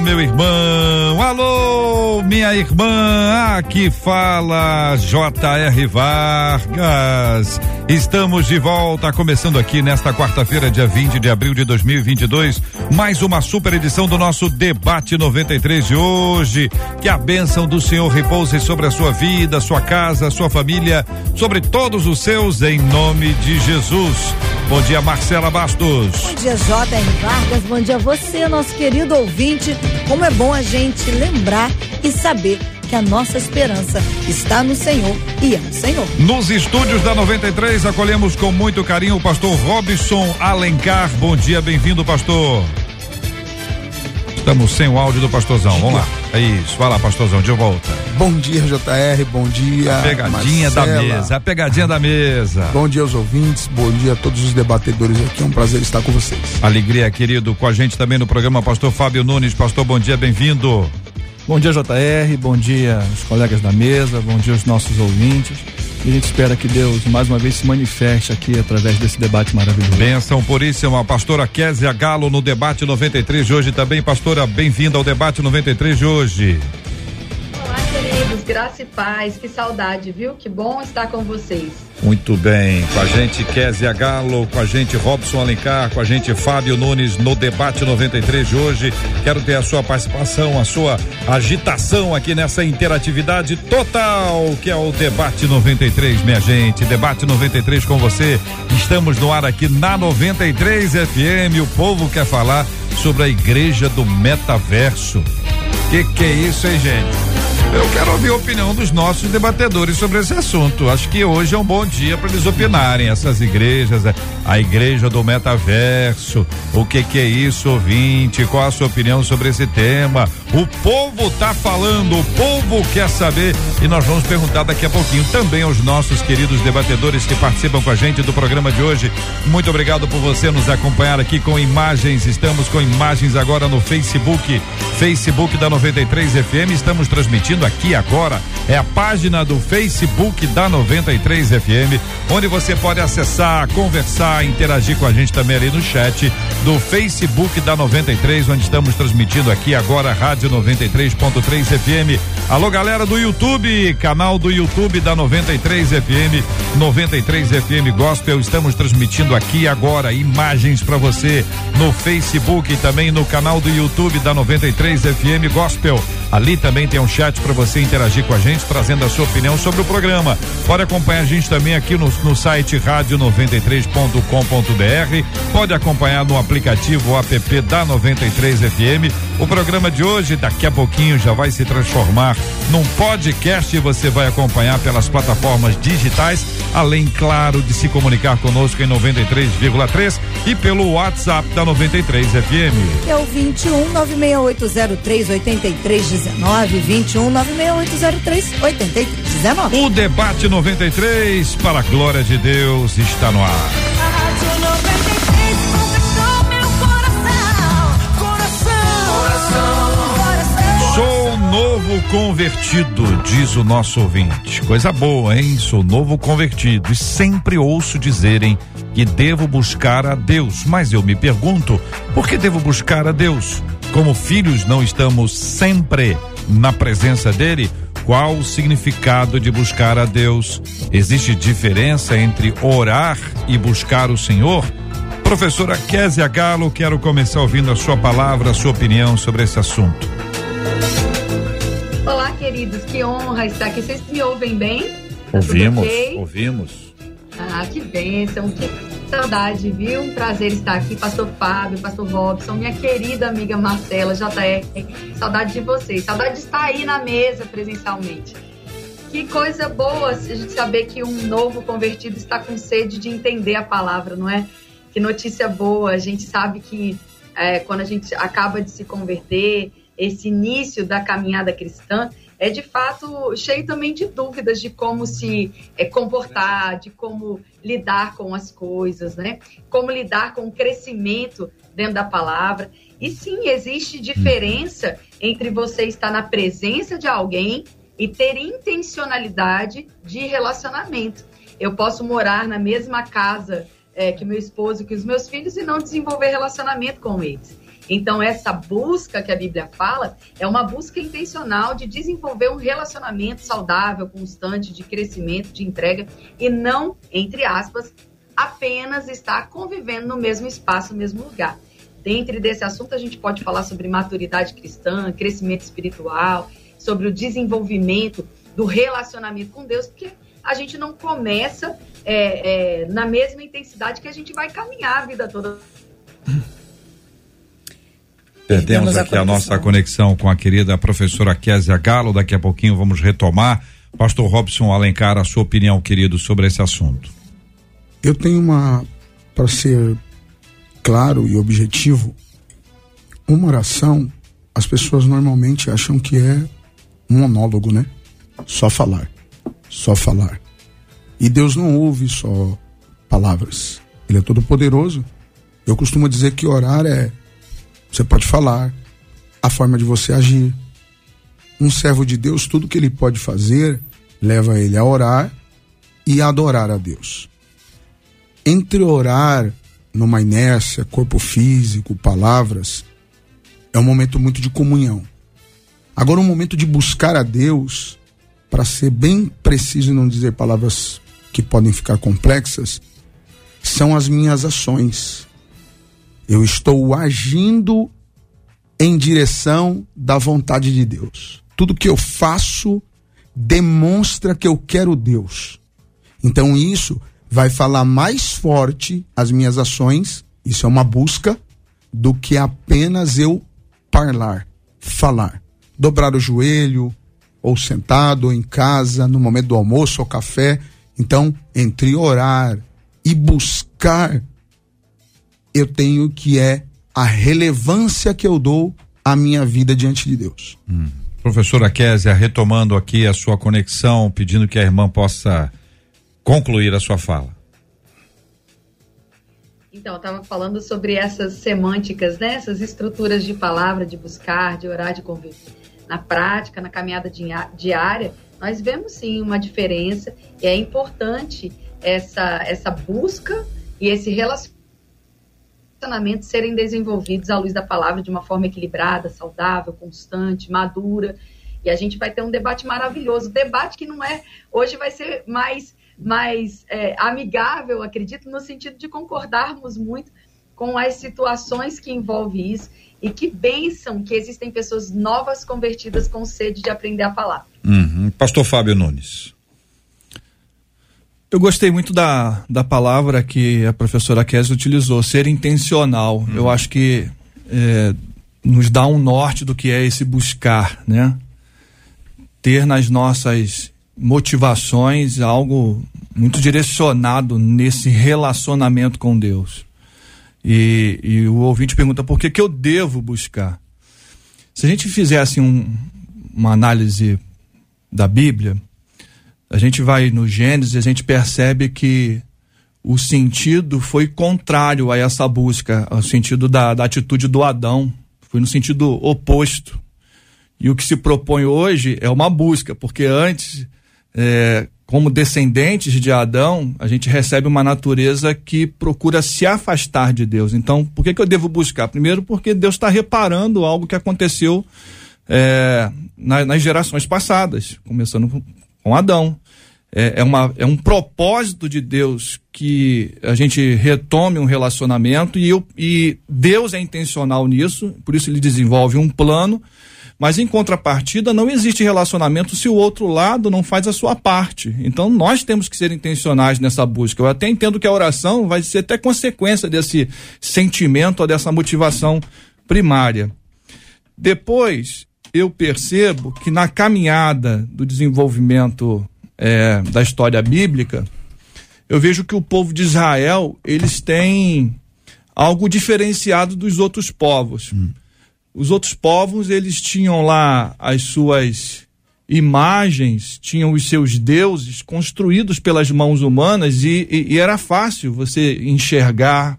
meu irmão. Alô, minha irmã. Aqui fala J.R. Vargas. Estamos de volta, começando aqui nesta quarta-feira, dia 20 de abril de 2022, mais uma super edição do nosso Debate 93 de hoje. Que a bênção do Senhor repouse sobre a sua vida, sua casa, sua família, sobre todos os seus, em nome de Jesus. Bom dia, Marcela Bastos. Bom dia, J.R. Vargas. Bom dia a você, nosso querido ouvinte. Como é bom a gente lembrar e saber que a nossa esperança está no Senhor e é no Senhor. Nos estúdios da 93, acolhemos com muito carinho o pastor Robson Alencar. Bom dia, bem-vindo, pastor. Estamos sem o áudio do pastorzão. Vamos lá. É isso. Vai lá, pastorzão, de volta. Bom dia, JR. Bom dia. A pegadinha Marcela. da mesa. A pegadinha da mesa. Bom dia aos ouvintes. Bom dia a todos os debatedores aqui. É um prazer estar com vocês. Alegria, querido. Com a gente também no programa, pastor Fábio Nunes. Pastor, bom dia, bem-vindo. Bom dia, JR. Bom dia, os colegas da mesa. Bom dia, os nossos ouvintes. E a gente espera que Deus mais uma vez se manifeste aqui através desse debate maravilhoso. Benção puríssima, pastora Kézia Galo no debate 93 de hoje também. Pastora, bem-vinda ao debate 93 de hoje. Queridos, graça e paz, que saudade, viu? Que bom estar com vocês. Muito bem, com a gente Kézia Galo, com a gente Robson Alencar, com a gente Fábio Nunes no debate 93 de hoje. Quero ter a sua participação, a sua agitação aqui nessa interatividade total que é o debate 93, minha gente. Debate 93 com você. Estamos no ar aqui na 93 FM. O povo quer falar sobre a igreja do metaverso. Que que é isso, hein, gente? Eu quero ouvir a opinião dos nossos debatedores sobre esse assunto. Acho que hoje é um bom dia para eles opinarem. Essas igrejas, é, a igreja do metaverso, o que que é isso, ouvinte? Qual a sua opinião sobre esse tema? O povo tá falando, o povo quer saber e nós vamos perguntar daqui a pouquinho também aos nossos queridos debatedores que participam com a gente do programa de hoje. Muito obrigado por você nos acompanhar aqui com imagens. Estamos com imagens agora no Facebook, Facebook da 93 FM. Estamos transmitindo aqui agora. É a página do Facebook da 93 FM, onde você pode acessar, conversar, interagir com a gente também ali no chat do Facebook da 93, onde estamos transmitindo aqui agora Rádio 93.3 FM. Alô, galera do YouTube, canal do YouTube da 93 FM, 93 FM Gospel. Estamos transmitindo aqui agora imagens para você no Facebook e também no canal do YouTube da 93 FM Gospel. Ali também tem um chat para você interagir com a gente, trazendo a sua opinião sobre o programa. Pode acompanhar a gente também aqui no, no site rádio93.com.br. Pode acompanhar no aplicativo app da 93 FM. O programa de hoje, daqui a pouquinho, já vai se transformar num podcast e você vai acompanhar pelas plataformas digitais, além, claro, de se comunicar conosco em 93,3 e pelo WhatsApp da 93 FM. É o 21 96803 8319, 21 96803 8319. O debate 93, para a glória de Deus, está no ar. Novo convertido, diz o nosso ouvinte. Coisa boa, hein? Sou novo convertido e sempre ouço dizerem que devo buscar a Deus. Mas eu me pergunto, por que devo buscar a Deus? Como filhos não estamos sempre na presença dele? Qual o significado de buscar a Deus? Existe diferença entre orar e buscar o Senhor? Professora Kézia Galo, quero começar ouvindo a sua palavra, a sua opinião sobre esse assunto. Olá, queridos, que honra estar aqui. Vocês me ouvem bem? Ouvimos, ok? ouvimos. Ah, que bênção, que saudade, viu? Um prazer estar aqui, pastor Fábio, pastor Robson, minha querida amiga Marcela, JR. Saudade de vocês, saudade de estar aí na mesa presencialmente. Que coisa boa a gente saber que um novo convertido está com sede de entender a palavra, não é? Que notícia boa, a gente sabe que é, quando a gente acaba de se converter, esse início da caminhada cristã, é de fato cheio também de dúvidas de como se é, comportar, de como lidar com as coisas, né? Como lidar com o crescimento dentro da palavra. E sim, existe diferença entre você estar na presença de alguém e ter intencionalidade de relacionamento. Eu posso morar na mesma casa é, que meu esposo, que os meus filhos e não desenvolver relacionamento com eles. Então, essa busca que a Bíblia fala é uma busca intencional de desenvolver um relacionamento saudável, constante, de crescimento, de entrega, e não, entre aspas, apenas estar convivendo no mesmo espaço, no mesmo lugar. Dentro desse assunto, a gente pode falar sobre maturidade cristã, crescimento espiritual, sobre o desenvolvimento do relacionamento com Deus, porque a gente não começa é, é, na mesma intensidade que a gente vai caminhar a vida toda. Perdemos aqui a, a nossa conexão com a querida professora Késia Galo. Daqui a pouquinho vamos retomar. Pastor Robson Alencar, a sua opinião, querido, sobre esse assunto. Eu tenho uma, para ser claro e objetivo, uma oração, as pessoas normalmente acham que é um monólogo, né? Só falar, só falar. E Deus não ouve só palavras. Ele é todo poderoso. Eu costumo dizer que orar é você pode falar, a forma de você agir. Um servo de Deus, tudo que ele pode fazer, leva ele a orar e adorar a Deus. Entre orar numa inércia, corpo físico, palavras, é um momento muito de comunhão. Agora, um momento de buscar a Deus, para ser bem preciso e não dizer palavras que podem ficar complexas, são as minhas ações. Eu estou agindo em direção da vontade de Deus. Tudo que eu faço demonstra que eu quero Deus. Então isso vai falar mais forte as minhas ações, isso é uma busca, do que apenas eu falar, falar. Dobrar o joelho, ou sentado, ou em casa, no momento do almoço ou café. Então, entre orar e buscar eu tenho que é a relevância que eu dou à minha vida diante de Deus. Hum. Professora Késia, retomando aqui a sua conexão, pedindo que a irmã possa concluir a sua fala. Então, eu estava falando sobre essas semânticas, né? essas estruturas de palavra, de buscar, de orar, de conviver. Na prática, na caminhada diária, nós vemos sim uma diferença e é importante essa, essa busca e esse relacionamento relacionamentos serem desenvolvidos à luz da palavra de uma forma equilibrada, saudável, constante, madura. E a gente vai ter um debate maravilhoso. Debate que não é. Hoje vai ser mais, mais é, amigável, acredito, no sentido de concordarmos muito com as situações que envolvem isso. E que bênção que existem pessoas novas convertidas com sede de aprender a falar. Uhum. Pastor Fábio Nunes. Eu gostei muito da, da palavra que a professora Kézia utilizou, ser intencional. Hum. Eu acho que é, nos dá um norte do que é esse buscar, né? Ter nas nossas motivações algo muito direcionado nesse relacionamento com Deus. E, e o ouvinte pergunta por que, que eu devo buscar? Se a gente fizesse um, uma análise da Bíblia, a gente vai no Gênesis e a gente percebe que o sentido foi contrário a essa busca, ao sentido da, da atitude do Adão, foi no sentido oposto. E o que se propõe hoje é uma busca, porque antes, é, como descendentes de Adão, a gente recebe uma natureza que procura se afastar de Deus. Então, por que, que eu devo buscar? Primeiro, porque Deus está reparando algo que aconteceu é, na, nas gerações passadas, começando com Adão. É, é, uma, é um propósito de Deus que a gente retome um relacionamento e, eu, e Deus é intencional nisso, por isso ele desenvolve um plano, mas em contrapartida não existe relacionamento se o outro lado não faz a sua parte. Então nós temos que ser intencionais nessa busca. Eu até entendo que a oração vai ser até consequência desse sentimento dessa motivação primária. Depois, eu percebo que na caminhada do desenvolvimento é, da história bíblica, eu vejo que o povo de Israel eles têm algo diferenciado dos outros povos. Os outros povos, eles tinham lá as suas imagens, tinham os seus deuses construídos pelas mãos humanas e, e- e era fácil você enxergar,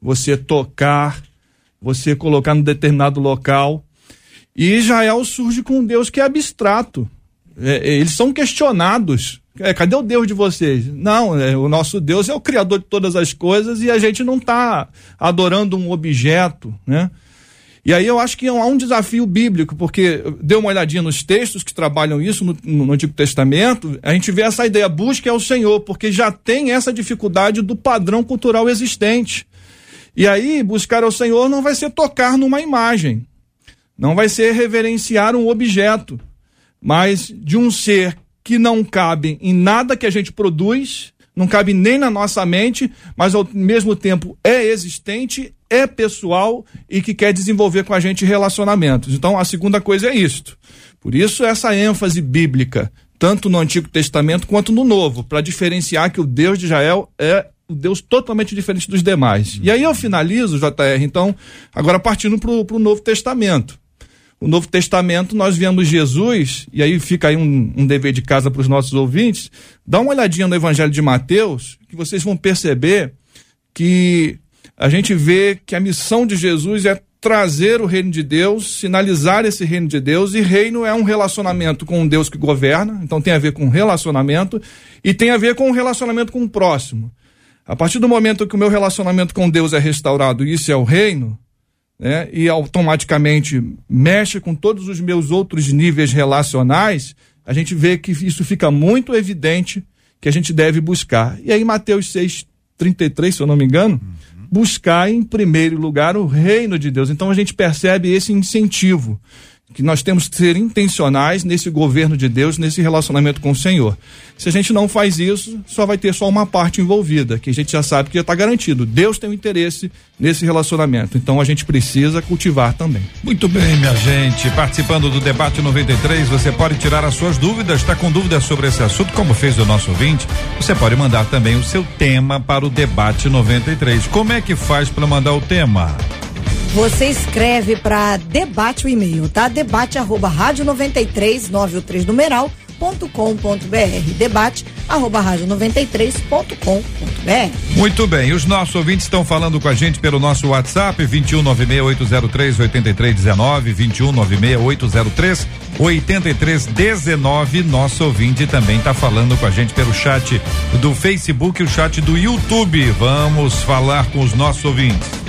você tocar, você colocar num determinado local. E Israel surge com um Deus que é abstrato. É, é, eles são questionados. É, cadê o Deus de vocês? Não, é, o nosso Deus é o Criador de todas as coisas e a gente não está adorando um objeto, né? E aí eu acho que há um desafio bíblico, porque deu uma olhadinha nos textos que trabalham isso no, no Antigo Testamento, a gente vê essa ideia, busque ao Senhor, porque já tem essa dificuldade do padrão cultural existente. E aí, buscar ao Senhor não vai ser tocar numa imagem, não vai ser reverenciar um objeto, mas de um ser que não cabe em nada que a gente produz, não cabe nem na nossa mente, mas ao mesmo tempo é existente, é pessoal e que quer desenvolver com a gente relacionamentos. Então a segunda coisa é isto. Por isso essa ênfase bíblica, tanto no Antigo Testamento quanto no Novo, para diferenciar que o Deus de Israel é o Deus totalmente diferente dos demais. E aí eu finalizo, JR, então, agora partindo para o Novo Testamento o Novo Testamento, nós vemos Jesus, e aí fica aí um, um dever de casa para os nossos ouvintes, dá uma olhadinha no Evangelho de Mateus, que vocês vão perceber que a gente vê que a missão de Jesus é trazer o reino de Deus, sinalizar esse reino de Deus, e reino é um relacionamento com um Deus que governa, então tem a ver com relacionamento, e tem a ver com um relacionamento com o próximo. A partir do momento que o meu relacionamento com Deus é restaurado, isso é o reino, né, e automaticamente mexe com todos os meus outros níveis relacionais, a gente vê que isso fica muito evidente que a gente deve buscar. E aí, Mateus 6, 33, se eu não me engano, buscar em primeiro lugar o reino de Deus. Então a gente percebe esse incentivo que nós temos que ser intencionais nesse governo de Deus, nesse relacionamento com o Senhor. Se a gente não faz isso, só vai ter só uma parte envolvida, que a gente já sabe que já está garantido. Deus tem um interesse nesse relacionamento, então a gente precisa cultivar também. Muito bem, minha gente. Participando do debate 93, você pode tirar as suas dúvidas. Está com dúvidas sobre esse assunto, como fez o nosso ouvinte? Você pode mandar também o seu tema para o debate 93. Como é que faz para mandar o tema? Você escreve para debate o e-mail, tá? Debate arroba rádio 93 913 numeral ponto com ponto br. Debate arroba rádio 93 ponto com ponto br. Muito bem, os nossos ouvintes estão falando com a gente pelo nosso WhatsApp 2196803 8319 2196803 8319. Nosso ouvinte também está falando com a gente pelo chat do Facebook e o chat do YouTube. Vamos falar com os nossos ouvintes.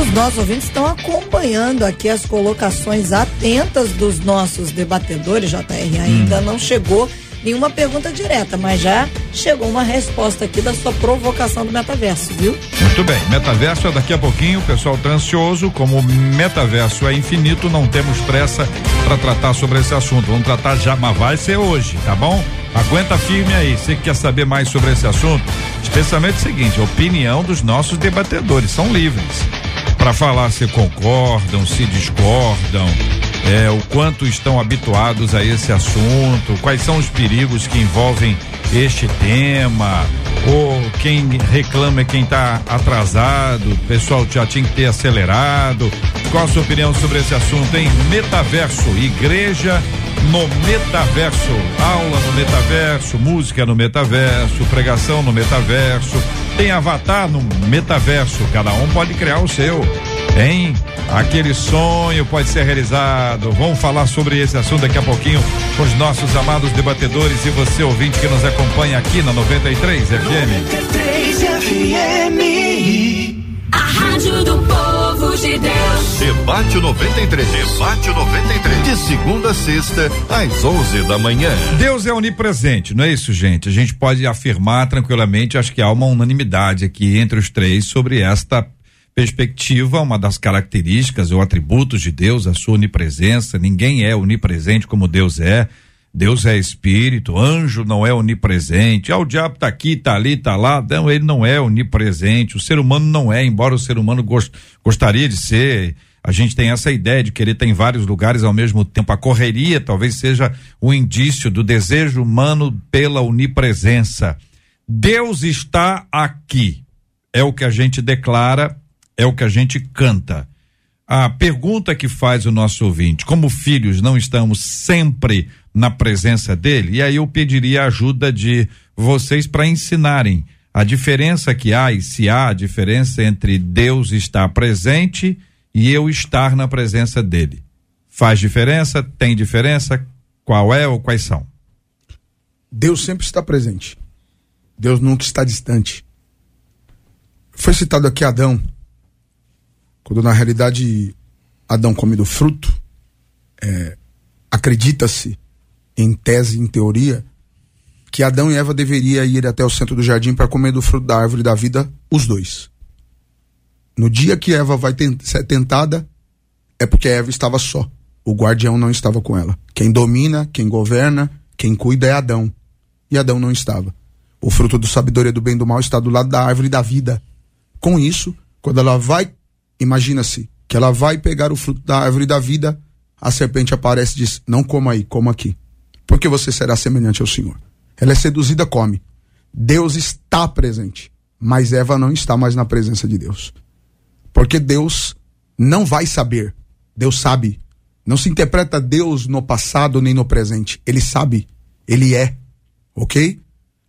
Os nossos ouvintes estão acompanhando aqui as colocações atentas dos nossos debatedores, JR. Ainda não chegou nenhuma pergunta direta, mas já chegou uma resposta aqui da sua provocação do metaverso, viu? Muito bem, metaverso é daqui a pouquinho, o pessoal tá ansioso, como o metaverso é infinito, não temos pressa para tratar sobre esse assunto. Vamos tratar já, mas vai ser hoje, tá bom? Aguenta firme aí. Você que quer saber mais sobre esse assunto, especialmente o seguinte, a opinião dos nossos debatedores são livres para falar se concordam, se discordam, é, o quanto estão habituados a esse assunto, quais são os perigos que envolvem este tema, ou quem reclama é quem está atrasado, o pessoal já tinha que ter acelerado. Qual a sua opinião sobre esse assunto, hein? Metaverso, igreja no metaverso, aula no metaverso, música no metaverso, pregação no metaverso, tem avatar no metaverso, cada um pode criar o seu, hein? Aquele sonho pode ser realizado. Vamos falar sobre esse assunto daqui a pouquinho com os nossos amados debatedores e você ouvinte que nos acompanha aqui na 93 FM. A rádio do povo de Deus. Debate 93. Debate 93. De segunda a sexta, às 11 da manhã. Deus é onipresente, não é isso, gente? A gente pode afirmar tranquilamente, acho que há uma unanimidade aqui entre os três sobre esta perspectiva, uma das características ou atributos de Deus, a sua onipresença. Ninguém é onipresente como Deus é. Deus é espírito, anjo não é onipresente. Ah, o diabo tá aqui, tá ali, tá lá. Não, ele não é onipresente. O ser humano não é, embora o ser humano gost, gostaria de ser. A gente tem essa ideia de querer estar em vários lugares ao mesmo tempo. A correria talvez seja um indício do desejo humano pela onipresença. Deus está aqui. É o que a gente declara, é o que a gente canta. A pergunta que faz o nosso ouvinte, como filhos não estamos sempre na presença dele, e aí eu pediria a ajuda de vocês para ensinarem a diferença que há e se há a diferença entre Deus estar presente e eu estar na presença dele. Faz diferença? Tem diferença? Qual é ou quais são? Deus sempre está presente. Deus nunca está distante. Foi citado aqui Adão. Quando na realidade Adão come do fruto, é, acredita-se, em tese, em teoria, que Adão e Eva deveriam ir até o centro do jardim para comer do fruto da árvore da vida, os dois. No dia que Eva vai ser tentada, é porque Eva estava só. O guardião não estava com ela. Quem domina, quem governa, quem cuida é Adão. E Adão não estava. O fruto do sabedoria do bem e do mal está do lado da árvore da vida. Com isso, quando ela vai, imagina-se que ela vai pegar o fruto da árvore da vida, a serpente aparece e diz: Não coma aí, coma aqui. Porque você será semelhante ao Senhor. Ela é seduzida, come. Deus está presente, mas Eva não está mais na presença de Deus. Porque Deus não vai saber. Deus sabe. Não se interpreta Deus no passado nem no presente. Ele sabe. Ele é. Ok?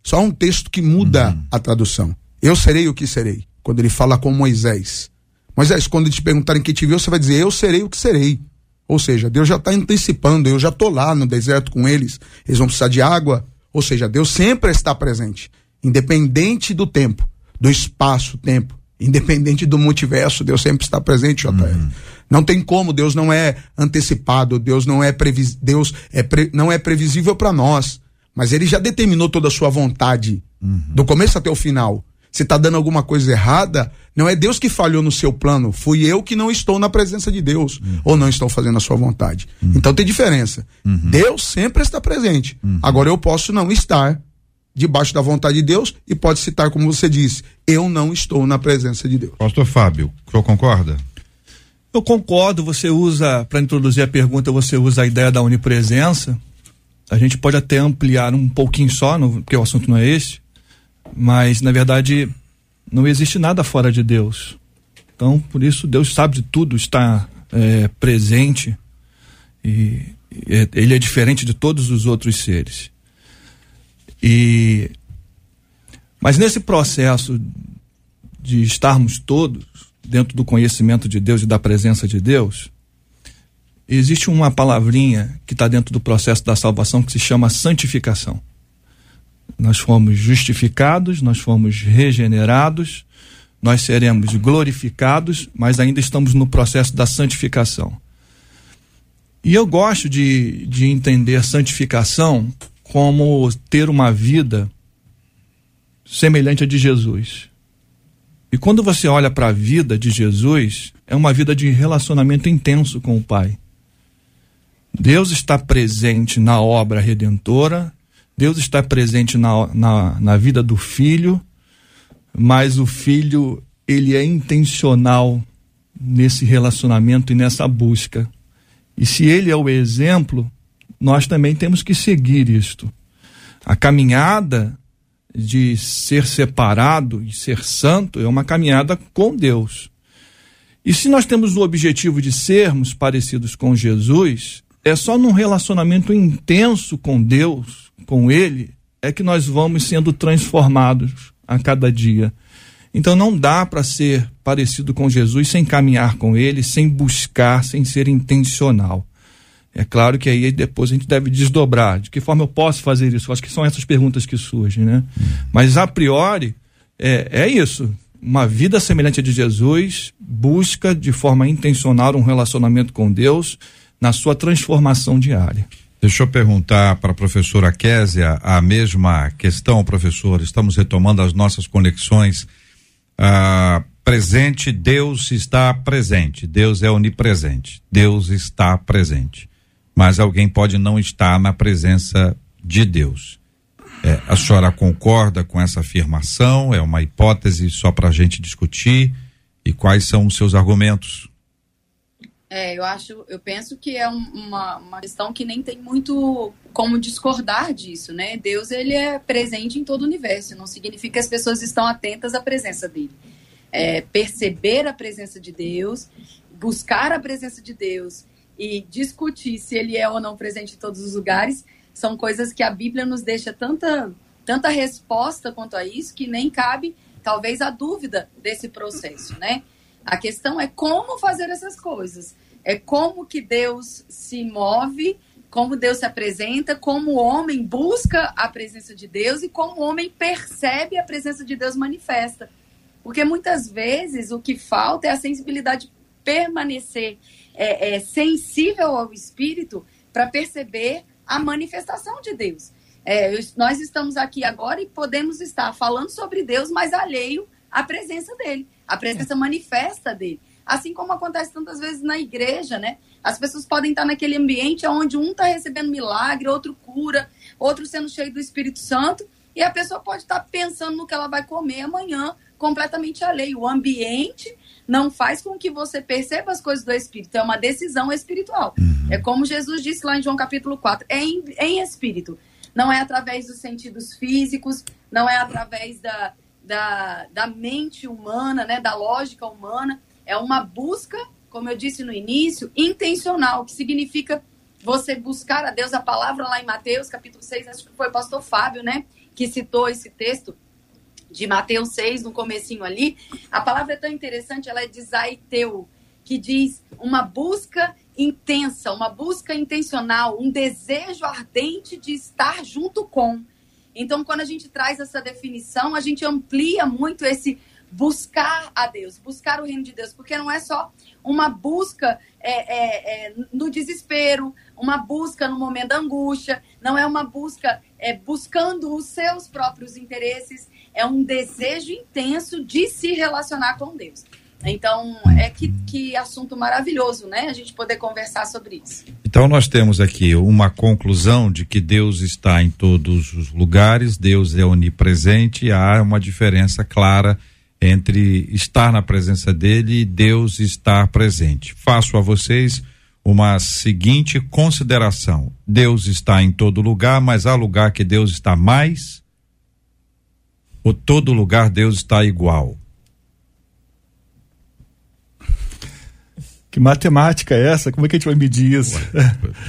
Só um texto que muda uhum. a tradução. Eu serei o que serei. Quando ele fala com Moisés. Moisés, quando te perguntarem quem te viu, você vai dizer: Eu serei o que serei. Ou seja, Deus já está antecipando. Eu já estou lá no deserto com eles. Eles vão precisar de água. Ou seja, Deus sempre está presente. Independente do tempo, do espaço, tempo. Independente do multiverso, Deus sempre está presente, JR. Uhum. Não tem como, Deus não é antecipado, Deus não é previs, Deus é pre, não é previsível para nós, mas ele já determinou toda a sua vontade, uhum. do começo até o final. Se está dando alguma coisa errada, não é Deus que falhou no seu plano, fui eu que não estou na presença de Deus, uhum. ou não estou fazendo a sua vontade. Uhum. Então tem diferença. Uhum. Deus sempre está presente. Uhum. Agora eu posso não estar debaixo da vontade de Deus e pode citar, como você disse, eu não estou na presença de Deus. Pastor Fábio, o senhor concorda? Eu concordo, você usa, para introduzir a pergunta, você usa a ideia da onipresença. A gente pode até ampliar um pouquinho só, no, porque o assunto não é esse, mas na verdade não existe nada fora de Deus. Então, por isso, Deus sabe de tudo, está é, presente e, e ele é diferente de todos os outros seres. E mas nesse processo de estarmos todos dentro do conhecimento de Deus e da presença de Deus, existe uma palavrinha que está dentro do processo da salvação que se chama santificação. Nós fomos justificados, nós fomos regenerados, nós seremos glorificados, mas ainda estamos no processo da santificação. E eu gosto de, de entender santificação como ter uma vida semelhante à de Jesus. E quando você olha para a vida de Jesus, é uma vida de relacionamento intenso com o Pai. Deus está presente na obra redentora, Deus está presente na, na, na vida do filho, mas o filho, ele é intencional nesse relacionamento e nessa busca. E se ele é o exemplo, nós também temos que seguir isto. A caminhada de ser separado e ser santo é uma caminhada com Deus. E se nós temos o objetivo de sermos parecidos com Jesus, é só num relacionamento intenso com Deus, com Ele, é que nós vamos sendo transformados a cada dia. Então não dá para ser parecido com Jesus sem caminhar com Ele, sem buscar, sem ser intencional. É claro que aí depois a gente deve desdobrar. De que forma eu posso fazer isso? Acho que são essas perguntas que surgem, né? Mas a priori é, é isso. Uma vida semelhante a de Jesus busca de forma intencional um relacionamento com Deus na sua transformação diária. Deixa eu perguntar para a professora Késia a mesma questão, professor. Estamos retomando as nossas conexões. Ah, presente, Deus está presente. Deus é onipresente. Deus está presente mas alguém pode não estar na presença de Deus. É, a senhora concorda com essa afirmação? É uma hipótese só para a gente discutir? E quais são os seus argumentos? É, eu acho, eu penso que é um, uma, uma questão que nem tem muito como discordar disso, né? Deus ele é presente em todo o universo, não significa que as pessoas estão atentas à presença dele. é, perceber a presença de Deus, buscar a presença de Deus e discutir se ele é ou não presente em todos os lugares, são coisas que a Bíblia nos deixa tanta, tanta resposta quanto a isso que nem cabe, talvez, a dúvida desse processo, né? A questão é como fazer essas coisas. É como que Deus se move, como Deus se apresenta, como o homem busca a presença de Deus e como o homem percebe a presença de Deus manifesta. Porque muitas vezes o que falta é a sensibilidade permanecer é, é, sensível ao Espírito para perceber a manifestação de Deus. É, nós estamos aqui agora e podemos estar falando sobre Deus, mas alheio à presença dele, a presença manifesta dele. Assim como acontece tantas vezes na igreja, né? As pessoas podem estar naquele ambiente onde um está recebendo milagre, outro cura, outro sendo cheio do Espírito Santo, e a pessoa pode estar pensando no que ela vai comer amanhã, completamente alheio. O ambiente não faz com que você perceba as coisas do Espírito, é uma decisão espiritual. Uhum. É como Jesus disse lá em João capítulo 4, é em, em espírito. Não é através dos sentidos físicos, não é através da, da, da mente humana, né, da lógica humana. É uma busca, como eu disse no início, intencional, que significa você buscar a Deus. A palavra lá em Mateus, capítulo 6, acho que foi o pastor Fábio, né, que citou esse texto de Mateus 6, no comecinho ali. A palavra é tão interessante, ela é de Zaiteu, que diz uma busca intensa, uma busca intencional, um desejo ardente de estar junto com. Então, quando a gente traz essa definição, a gente amplia muito esse buscar a Deus, buscar o reino de Deus, porque não é só uma busca é, é, é, no desespero, uma busca no momento da angústia, não é uma busca é, buscando os seus próprios interesses, é um desejo intenso de se relacionar com Deus. Então, é que, que assunto maravilhoso, né? A gente poder conversar sobre isso. Então nós temos aqui uma conclusão de que Deus está em todos os lugares, Deus é onipresente, há uma diferença clara entre estar na presença dele e Deus estar presente. Faço a vocês uma seguinte consideração: Deus está em todo lugar, mas há lugar que Deus está mais? Ou todo lugar Deus está igual? Que matemática é essa? Como é que a gente vai medir isso?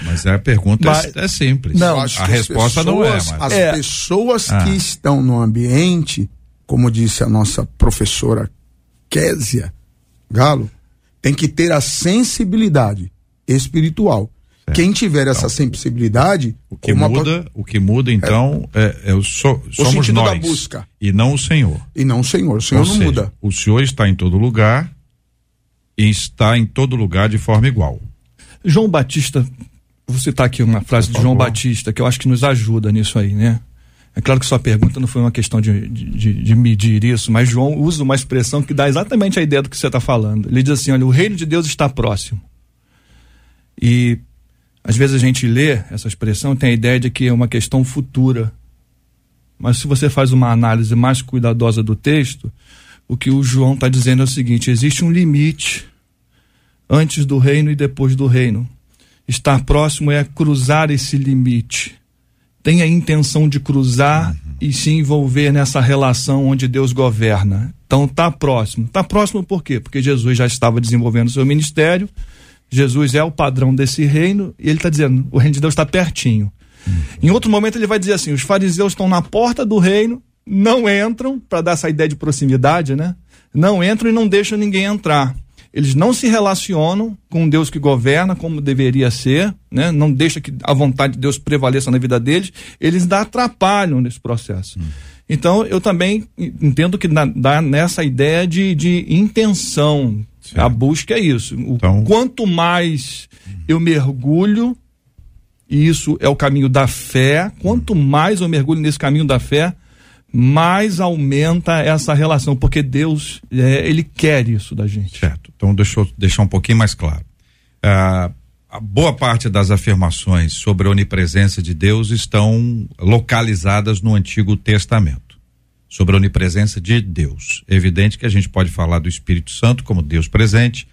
Mas a pergunta Mas- é, é simples. Não, a resposta não é, pessoas- mas As É. pessoas Ah. que estão no ambiente, como disse a nossa professora Késia Galo, tem que ter a sensibilidade espiritual. Quem tiver essa sensibilidade, o que uma- muda, o que muda então é, é o so- somos sentido da nós busca. e não o Senhor. e não o Senhor, o Senhor Ou não seja, muda. O Senhor está em todo lugar e está em todo lugar de forma igual. João Batista, vou citar aqui uma frase de João Batista que eu acho que nos ajuda nisso aí, né? É claro que sua pergunta não foi uma questão de, de, de- medir isso, mas João usa uma expressão que dá exatamente a ideia do que você está falando. Ele diz assim: olha, o reino de Deus está próximo. E às vezes a gente lê essa expressão e tem a ideia de que é uma questão futura. Mas se você faz uma análise mais cuidadosa do texto, o que o João está dizendo é o seguinte: existe um limite antes do reino e depois do reino. Estar próximo é cruzar esse limite. Tem a intenção de cruzar e se envolver nessa relação onde Deus governa. Então tá próximo. Tá próximo por quê? Porque Jesus já estava desenvolvendo seu ministério. Jesus é o padrão desse reino e ele está dizendo: o reino de Deus está pertinho. Em outro momento ele vai dizer assim: os fariseus estão na porta do reino, não entram, para dar essa ideia de proximidade, né? Não entram e não deixam ninguém entrar. Eles não se relacionam com um Deus que governa como deveria ser, né? Não deixa que a vontade de Deus prevaleça na vida deles. Eles ainda atrapalham nesse processo. Então, eu também entendo que na- dá nessa ideia de, de intenção. A busca é isso. O Então- quanto mais eu mergulho e isso é o caminho da fé. Quanto mais eu mergulho nesse caminho da fé, mais aumenta essa relação, porque Deus, é, ele quer isso da gente. Certo. Então deixa eu deixar um pouquinho mais claro. Ah, a boa parte das afirmações sobre a onipresença de Deus estão localizadas no Antigo Testamento. Sobre a onipresença de Deus. É evidente que a gente pode falar do Espírito Santo como Deus presente,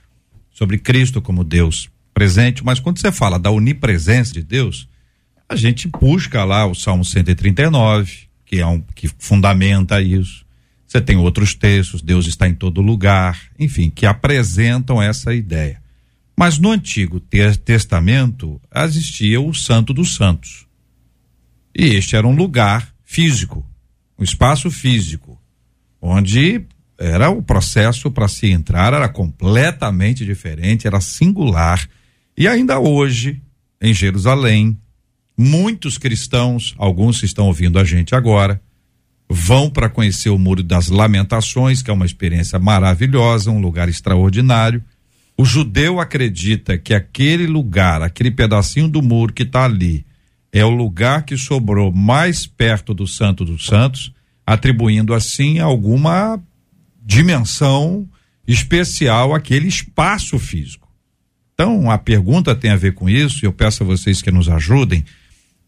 sobre Cristo como Deus presente, mas quando você fala da onipresença de Deus, a gente busca lá o Salmo 139, que é um que fundamenta isso. Você tem outros textos, Deus está em todo lugar, enfim, que apresentam essa ideia. Mas no Antigo Te- Testamento existia o Santo dos Santos. E este era um lugar físico, um espaço físico, onde era o processo para se entrar era completamente diferente, era singular. E ainda hoje, em Jerusalém, muitos cristãos, alguns que estão ouvindo a gente agora, vão para conhecer o Muro das Lamentações, que é uma experiência maravilhosa, um lugar extraordinário. O judeu acredita que aquele lugar, aquele pedacinho do muro que está ali, é o lugar que sobrou mais perto do Santo dos Santos, atribuindo assim alguma dimensão especial àquele espaço físico. Então, a pergunta tem a ver com isso, e eu peço a vocês que nos ajudem,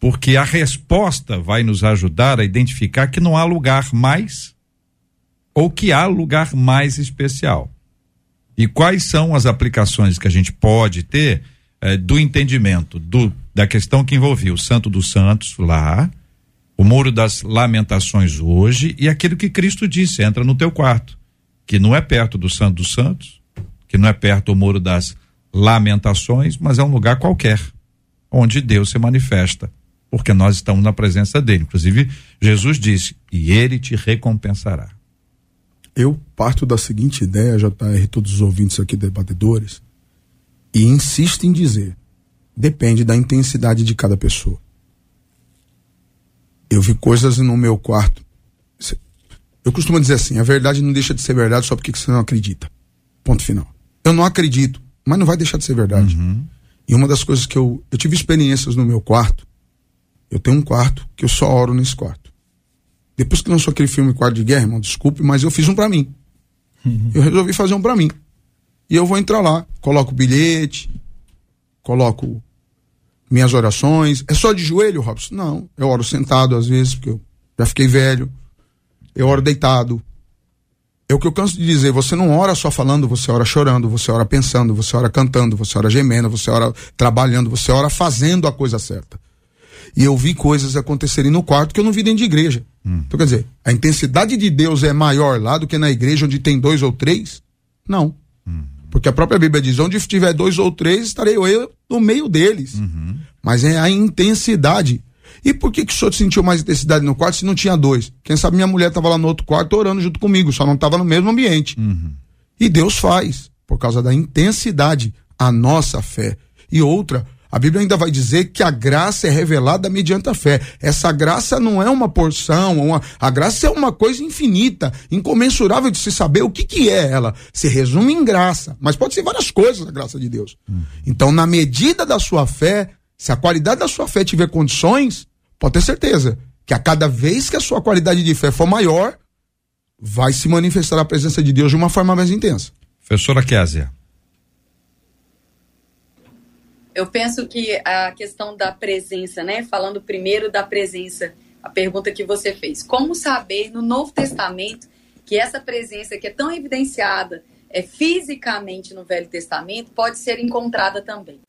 porque a resposta vai nos ajudar a identificar que não há lugar mais ou que há lugar mais especial. E quais são as aplicações que a gente pode ter eh, do entendimento do, da questão que envolvia o Santo dos Santos lá, o Muro das Lamentações hoje e aquilo que Cristo disse: entra no teu quarto, que não é perto do Santo dos Santos, que não é perto do Muro das Lamentações, mas é um lugar qualquer, onde Deus se manifesta, porque nós estamos na presença dele. Inclusive, Jesus disse: e ele te recompensará. Eu parto da seguinte ideia, JR, todos os ouvintes aqui, debatedores, e insisto em dizer: depende da intensidade de cada pessoa. Eu vi coisas no meu quarto. Eu costumo dizer assim: a verdade não deixa de ser verdade só porque você não acredita. Ponto final. Eu não acredito, mas não vai deixar de ser verdade. E uma das coisas que eu. Eu tive experiências no meu quarto. Eu tenho um quarto que eu só oro nesse quarto. Depois que lançou aquele filme Quarto de Guerra, irmão, desculpe, mas eu fiz um pra mim. Eu resolvi fazer um pra mim. E eu vou entrar lá, coloco o bilhete, coloco minhas orações. É só de joelho, Robson? Não. Eu oro sentado às vezes, porque eu já fiquei velho. Eu oro deitado. É o que eu canso de dizer, você não ora só falando, você ora chorando, você ora pensando, você ora cantando, você ora gemendo, você ora trabalhando, você ora fazendo a coisa certa. E eu vi coisas acontecerem no quarto que eu não vi dentro de igreja. Então, quer dizer, a intensidade de Deus é maior lá do que na igreja onde tem dois ou três? Não. Porque a própria Bíblia diz: onde tiver dois ou três, estarei eu no meio deles. Mas é a intensidade. E por que, que o senhor sentiu mais intensidade no quarto se não tinha dois? Quem sabe minha mulher estava lá no outro quarto orando junto comigo, só não estava no mesmo ambiente. E Deus faz, por causa da intensidade, a nossa fé. E outra, a Bíblia ainda vai dizer que a graça é revelada mediante a fé. Essa graça não é uma porção, uma, a graça é uma coisa infinita, incomensurável de se saber o que, que é ela. Se resume em graça, mas pode ser várias coisas a graça de Deus. Então, na medida da sua fé, se a qualidade da sua fé tiver condições, pode ter certeza que a cada vez que a sua qualidade de fé for maior, vai se manifestar a presença de Deus de uma forma mais intensa. Professora Késia. Eu penso que a questão da presença, né? Falando primeiro da presença, a pergunta que você fez. Como saber no Novo Testamento que essa presença que é tão evidenciada é, fisicamente no Velho Testamento pode ser encontrada também?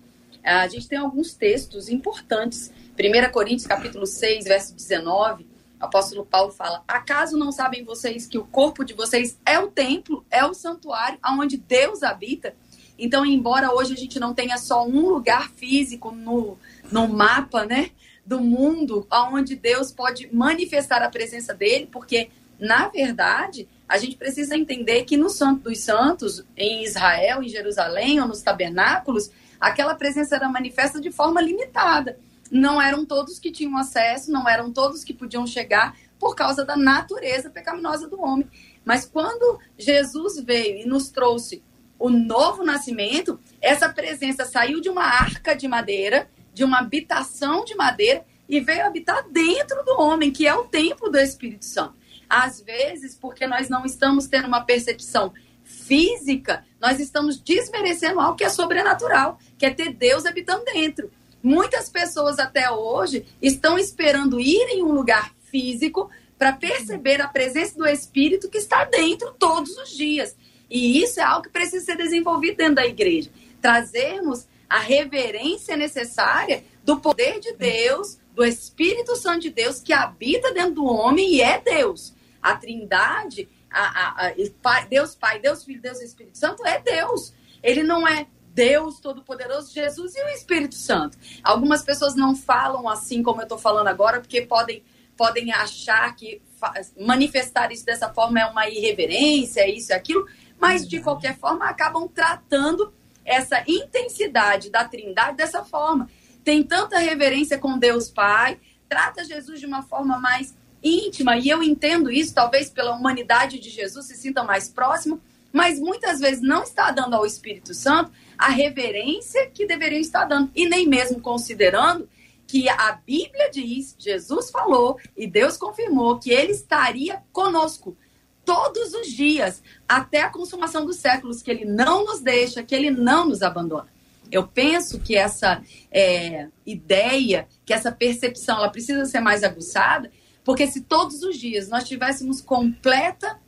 A gente tem alguns textos importantes. 1 Coríntios capítulo 6, verso 19, o apóstolo Paulo fala: Acaso não sabem vocês que o corpo de vocês é o templo, é o santuário onde Deus habita? Então, embora hoje a gente não tenha só um lugar físico no, no mapa, né, do mundo, onde Deus pode manifestar a presença dele, porque, na verdade, a gente precisa entender que no Santo dos Santos, em Israel, em Jerusalém, ou nos tabernáculos, aquela presença era manifesta de forma limitada. Não eram todos que tinham acesso, não eram todos que podiam chegar por causa da natureza pecaminosa do homem. Mas quando Jesus veio e nos trouxe o novo nascimento, essa presença saiu de uma arca de madeira, de uma habitação de madeira, e veio habitar dentro do homem, que é o templo do Espírito Santo. Às vezes, porque nós não estamos tendo uma percepção física, nós estamos desmerecendo algo que é sobrenatural, que é ter Deus habitando dentro. Muitas pessoas até hoje estão esperando ir em um lugar físico para perceber a presença do Espírito que está dentro todos os dias. E isso é algo que precisa ser desenvolvido dentro da igreja. Trazermos a reverência necessária do poder de Deus, do Espírito Santo de Deus que habita dentro do homem e é Deus. A Trindade, a, a, a- Deus Pai, Deus Filho, Deus Espírito Santo é Deus. Ele não é Deus Todo-Poderoso, Jesus e o Espírito Santo. Algumas pessoas não falam assim como eu estou falando agora, porque podem, podem achar que manifestar isso dessa forma é uma irreverência, isso e aquilo, mas de qualquer forma acabam tratando essa intensidade da trindade dessa forma. Tem tanta reverência com Deus Pai, trata Jesus de uma forma mais íntima, e eu entendo isso, talvez pela humanidade de Jesus se sinta mais próximo, mas muitas vezes não está dando ao Espírito Santo a reverência que deveriam estar dando, e nem mesmo considerando que a Bíblia diz, Jesus falou e Deus confirmou que ele estaria conosco todos os dias, até a consumação dos séculos, que ele não nos deixa, que ele não nos abandona. Eu penso que essa é, ideia, que essa percepção, ela precisa ser mais aguçada, porque se todos os dias nós tivéssemos completa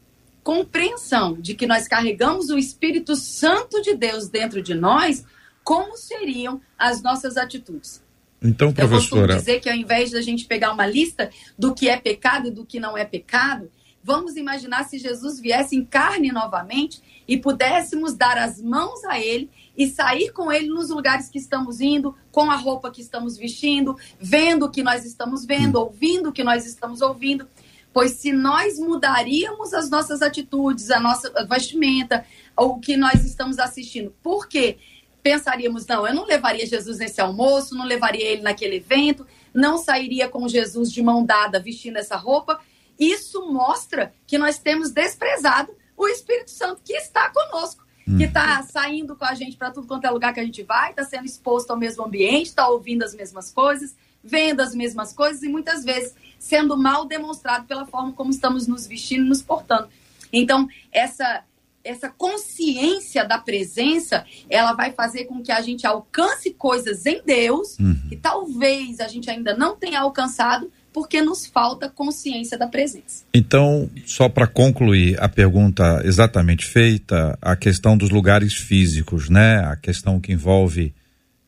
compreensão de que nós carregamos o Espírito Santo de Deus dentro de nós, como seriam as nossas atitudes? Então, Eu costumo professora, dizer que ao invés da gente pegar uma lista do que é pecado e do que não é pecado, vamos imaginar se Jesus viesse em carne novamente e pudéssemos dar as mãos a ele e sair com ele nos lugares que estamos indo, com a roupa que estamos vestindo, vendo o que nós estamos vendo, ouvindo o que nós estamos ouvindo. Pois se nós mudaríamos as nossas atitudes, a nossa vestimenta, o que nós estamos assistindo, por quê? pensaríamos, não, eu não levaria Jesus nesse almoço, não levaria ele naquele evento, não sairia com Jesus de mão dada vestindo essa roupa. Isso mostra que nós temos desprezado o Espírito Santo que está conosco, que está saindo com a gente para tudo quanto é lugar que a gente vai, está sendo exposto ao mesmo ambiente, está ouvindo as mesmas coisas, vendo as mesmas coisas e muitas vezes sendo mal demonstrado pela forma como estamos nos vestindo e nos portando. Então, essa essa consciência da presença, ela vai fazer com que a gente alcance coisas em Deus que talvez a gente ainda não tenha alcançado porque nos falta consciência da presença. então, só para concluir a pergunta exatamente feita, a questão dos lugares físicos, né? A questão que envolve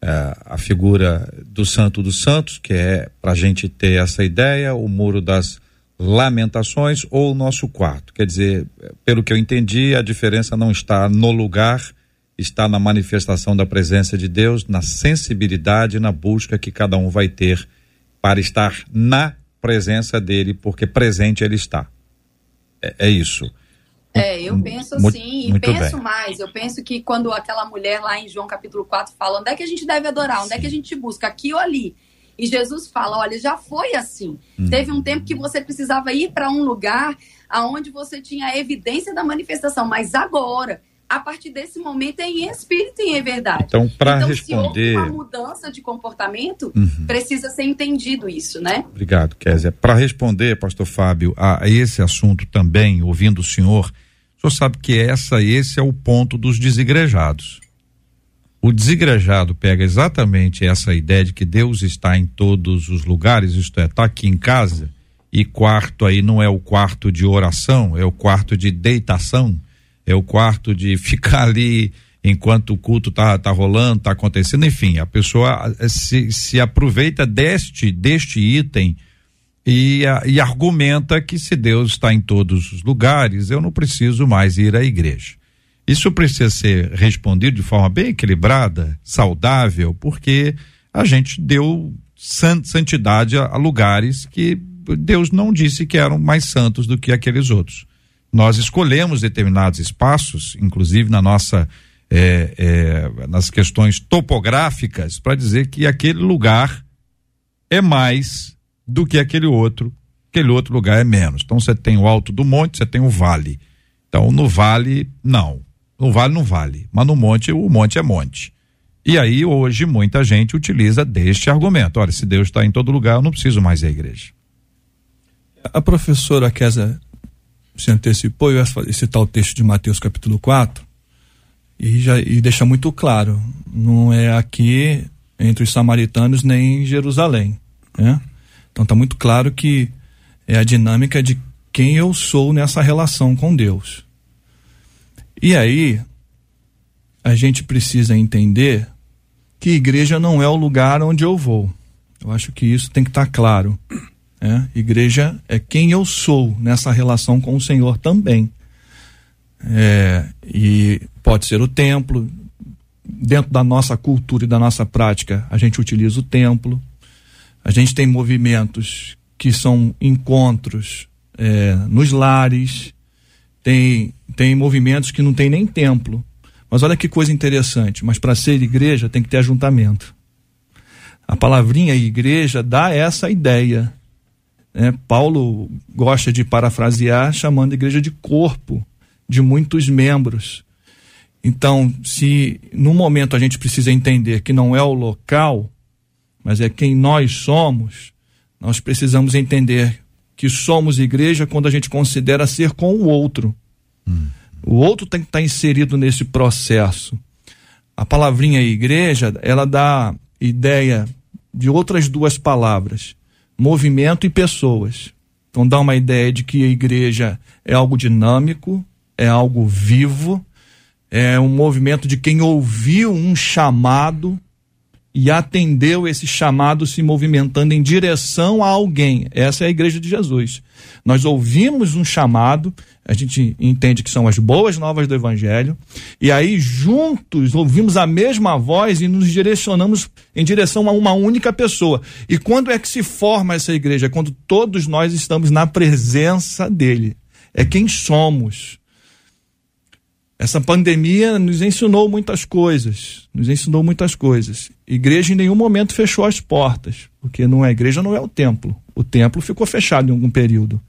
eh, a figura do Santo dos Santos, que é para a gente ter essa ideia, o muro das lamentações ou o nosso quarto. Quer dizer, pelo que eu entendi, a diferença não está no lugar, está na manifestação da presença de Deus, na sensibilidade, na busca que cada um vai ter para estar na presença dele, porque presente ele está. É, é isso. É, eu penso Muito- assim, e penso bem. mais. Eu penso que quando aquela mulher lá em João capítulo 4 fala onde é que a gente deve adorar, onde é que a gente busca, aqui ou ali. E Jesus fala: olha, já foi assim. Uhum. Teve um tempo que você precisava ir para um lugar aonde você tinha a evidência da manifestação, mas agora, a partir desse momento, é em espírito e em verdade. Então, para então, responder. se houve uma mudança de comportamento, Uhum. precisa ser entendido isso, né? Obrigado, Kézia. Para responder, pastor Fábio, a, a esse assunto também, ouvindo o senhor, o senhor sabe que essa, esse é o ponto dos desigrejados. O desigrejado pega exatamente essa ideia de que Deus está em todos os lugares, isto é, está aqui em casa, e quarto aí não é o quarto de oração, é o quarto de deitação, é o quarto de ficar ali enquanto o culto tá, tá rolando, tá acontecendo, enfim, a pessoa se, se aproveita deste, deste item e, e argumenta que se Deus está em todos os lugares, eu não preciso mais ir à igreja. Isso precisa ser respondido de forma bem equilibrada, saudável, porque a gente deu san- santidade a, a lugares que Deus não disse que eram mais santos do que aqueles outros. Nós escolhemos determinados espaços, inclusive na nossa eh, eh, nas questões topográficas, para dizer que aquele lugar é mais do que aquele outro, aquele outro lugar é menos. Então você tem o alto do monte, você tem o vale. Então no vale, não. No vale não vale, mas no monte, o monte é monte. E aí hoje muita gente utiliza deste argumento. Olha, se Deus está em todo lugar, eu não preciso mais à igreja. A professora Kézia se antecipou, eu ia citar o texto de Mateus capítulo 4 e, já, e deixa muito claro, não é aqui entre os samaritanos nem em Jerusalém. Né? Então está muito claro que é a dinâmica de quem eu sou nessa relação com Deus. E aí, a gente precisa entender que igreja não é o lugar onde eu vou. Eu acho que isso tem que estar claro. Né? Igreja é quem eu sou nessa relação com o Senhor também. é, e pode ser o templo. Dentro da nossa cultura e da nossa prática, a gente utiliza o templo. A gente tem movimentos que são encontros é, nos lares, tem, tem movimentos que não tem nem templo. Mas olha que coisa interessante, mas para ser igreja tem que ter ajuntamento. A palavrinha igreja dá essa ideia. Né? Paulo gosta de parafrasear chamando a igreja de corpo, de muitos membros. Então, se no momento a gente precisa entender que não é o local, mas é quem nós somos, nós precisamos entender que somos igreja quando a gente considera ser com o outro. Hum. O outro tem que estar inserido nesse processo. A palavrinha igreja, ela dá ideia de outras duas palavras: movimento e pessoas. Então dá uma ideia de que a igreja é algo dinâmico, é algo vivo, é um movimento de quem ouviu um chamado e atendeu esse chamado se movimentando em direção a alguém. Essa é a igreja de Jesus. Nós ouvimos um chamado, a gente entende que são as boas novas do evangelho, e aí juntos ouvimos a mesma voz e nos direcionamos em direção a uma única pessoa. E quando é que se forma essa igreja? Quando todos nós estamos na presença dele. É quem somos. Essa pandemia nos ensinou muitas coisas, nos ensinou muitas coisas. Igreja em nenhum momento fechou as portas, porque não é igreja, não é o templo. O templo ficou fechado em algum período.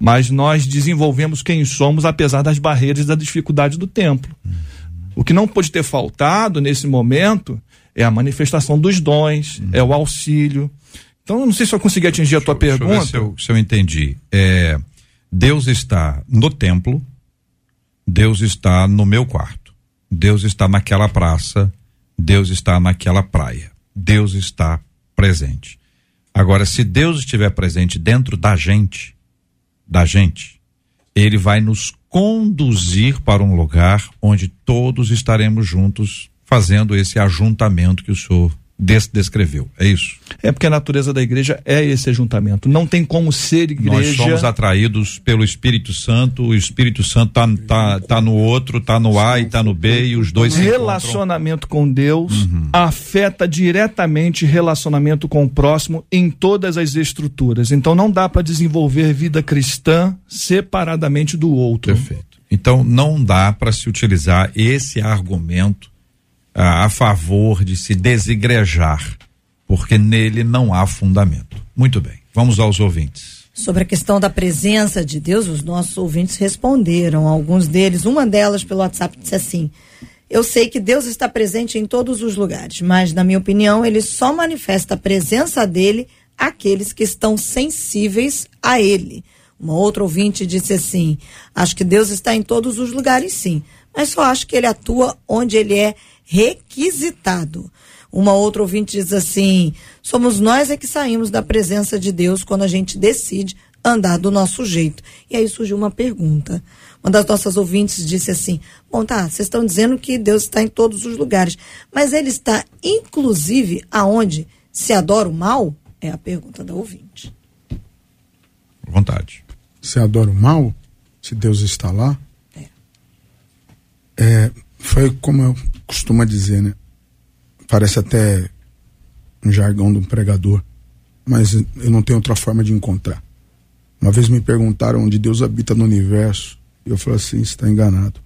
Mas nós desenvolvemos quem somos apesar das barreiras e da dificuldade do templo. O que não pode ter faltado nesse momento é a manifestação dos dons, é o auxílio. Então, eu não sei se eu consegui atingir a tua Deixa eu ver pergunta. se eu, se eu entendi. É, Deus está no templo, Deus está no meu quarto, Deus está naquela praça, Deus está naquela praia, Deus está presente. Agora, se Deus estiver presente dentro da gente, da gente, ele vai nos conduzir para um lugar onde todos estaremos juntos fazendo esse ajuntamento que o senhor descreveu. É isso. É porque a natureza da igreja é esse ajuntamento. Não tem como ser igreja. Nós somos atraídos pelo Espírito Santo, o Espírito Santo tá, tá, tá no outro, tá no A e tá no B e os dois relacionamento com Deus afeta diretamente relacionamento com o próximo em todas as estruturas. Então não dá para desenvolver vida cristã separadamente do outro. Perfeito. Então não dá para se utilizar esse argumento ah, a favor de se desigrejar, porque nele não há fundamento. Muito bem, vamos aos ouvintes. Sobre a questão da presença de Deus, os nossos ouvintes responderam, alguns deles. Uma delas pelo WhatsApp disse assim: Eu sei que Deus está presente em todos os lugares, mas, na minha opinião, ele só manifesta a presença dele àqueles que estão sensíveis a ele. Uma outra ouvinte disse assim: Acho que Deus está em todos os lugares, sim, mas só acho que ele atua onde ele é requisitado. Uma outra ouvinte diz assim: somos nós é que saímos da presença de Deus quando a gente decide andar do nosso jeito. E aí surgiu uma pergunta. Uma das nossas ouvintes disse assim: Bom, tá, vocês estão dizendo que Deus está em todos os lugares, mas ele está inclusive aonde se adora o mal? É a pergunta da ouvinte. À vontade. Você adora o mal? Se Deus está lá? É, foi como eu costumo dizer, né? Parece até um jargão de um pregador, mas eu não tenho outra forma de encontrar. Uma vez me perguntaram onde Deus habita no universo, e eu falei assim: está enganado.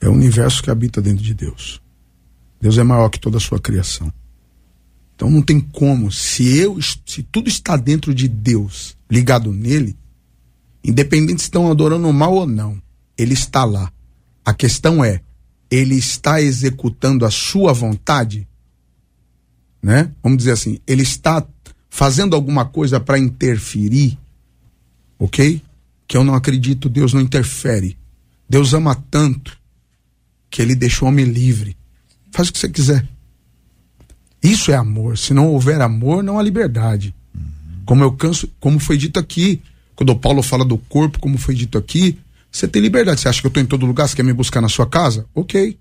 É o universo que habita dentro de Deus. Deus é maior que toda a sua criação. Então não tem como, se eu, se tudo está dentro de Deus, ligado nele, independente se estão adorando mal ou não, ele está lá. A questão é, ele está executando a sua vontade? Né? Vamos dizer assim, ele está fazendo alguma coisa para interferir? OK? Que eu não acredito, Deus não interfere. Deus ama tanto que ele deixou o homem livre. Faz o que você quiser. Isso é amor. Se não houver amor, não há liberdade. Como eu canso, como foi dito aqui, quando o Paulo fala do corpo, como foi dito aqui, você tem liberdade. Você acha que eu estou em todo lugar? Você quer me buscar na sua casa? Ok.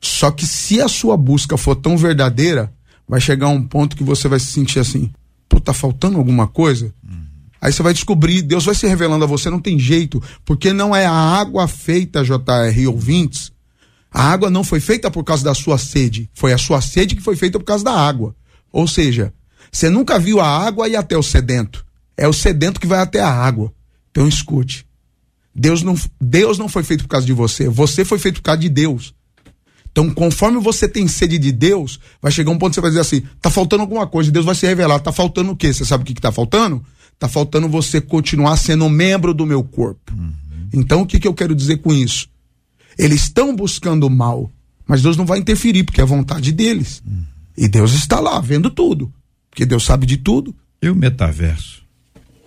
Só que se a sua busca for tão verdadeira, vai chegar um ponto que você vai se sentir assim: pô, tá faltando alguma coisa? Aí Aí você vai descobrir, Deus vai se revelando a você, não tem jeito, porque não é a água feita, JR ouvintes. A água não foi feita por causa da sua sede, foi a sua sede que foi feita por causa da água. Ou seja, você nunca viu a água ir até o sedento. É o sedento que vai até a água. Então escute. Deus não, Deus não foi feito por causa de você, você foi feito por causa de Deus. Então, conforme você tem sede de Deus, vai chegar um ponto que você vai dizer assim: tá faltando alguma coisa, Deus vai se revelar. Tá faltando o quê? Você sabe o que, que tá faltando? Tá faltando você continuar sendo membro do meu corpo. Então, o que, que eu quero dizer com isso? Eles estão buscando o mal, mas Deus não vai interferir, porque é a vontade deles. E Deus está lá, vendo tudo. Porque Deus sabe de tudo. E o metaverso?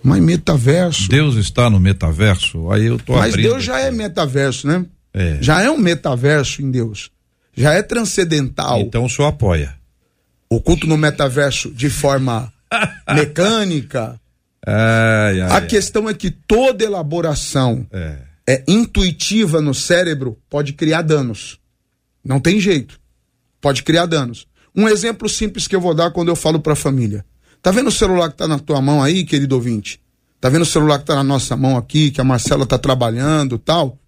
Mas metaverso. Deus está no metaverso? Aí eu tô Mas abrindo Deus já é metaverso, né? É. Já é um metaverso em Deus. Já é transcendental. Então o senhor apoia. O culto no metaverso de forma mecânica. Ai, ai, A questão é que toda elaboração É. é intuitiva no cérebro pode criar danos. Não tem jeito. Pode criar danos. Um exemplo simples que eu vou dar quando eu falo pra família. Tá vendo o celular que tá na tua mão aí, querido ouvinte? Tá vendo o celular que tá na nossa mão aqui, que a Marcela tá trabalhando, tal?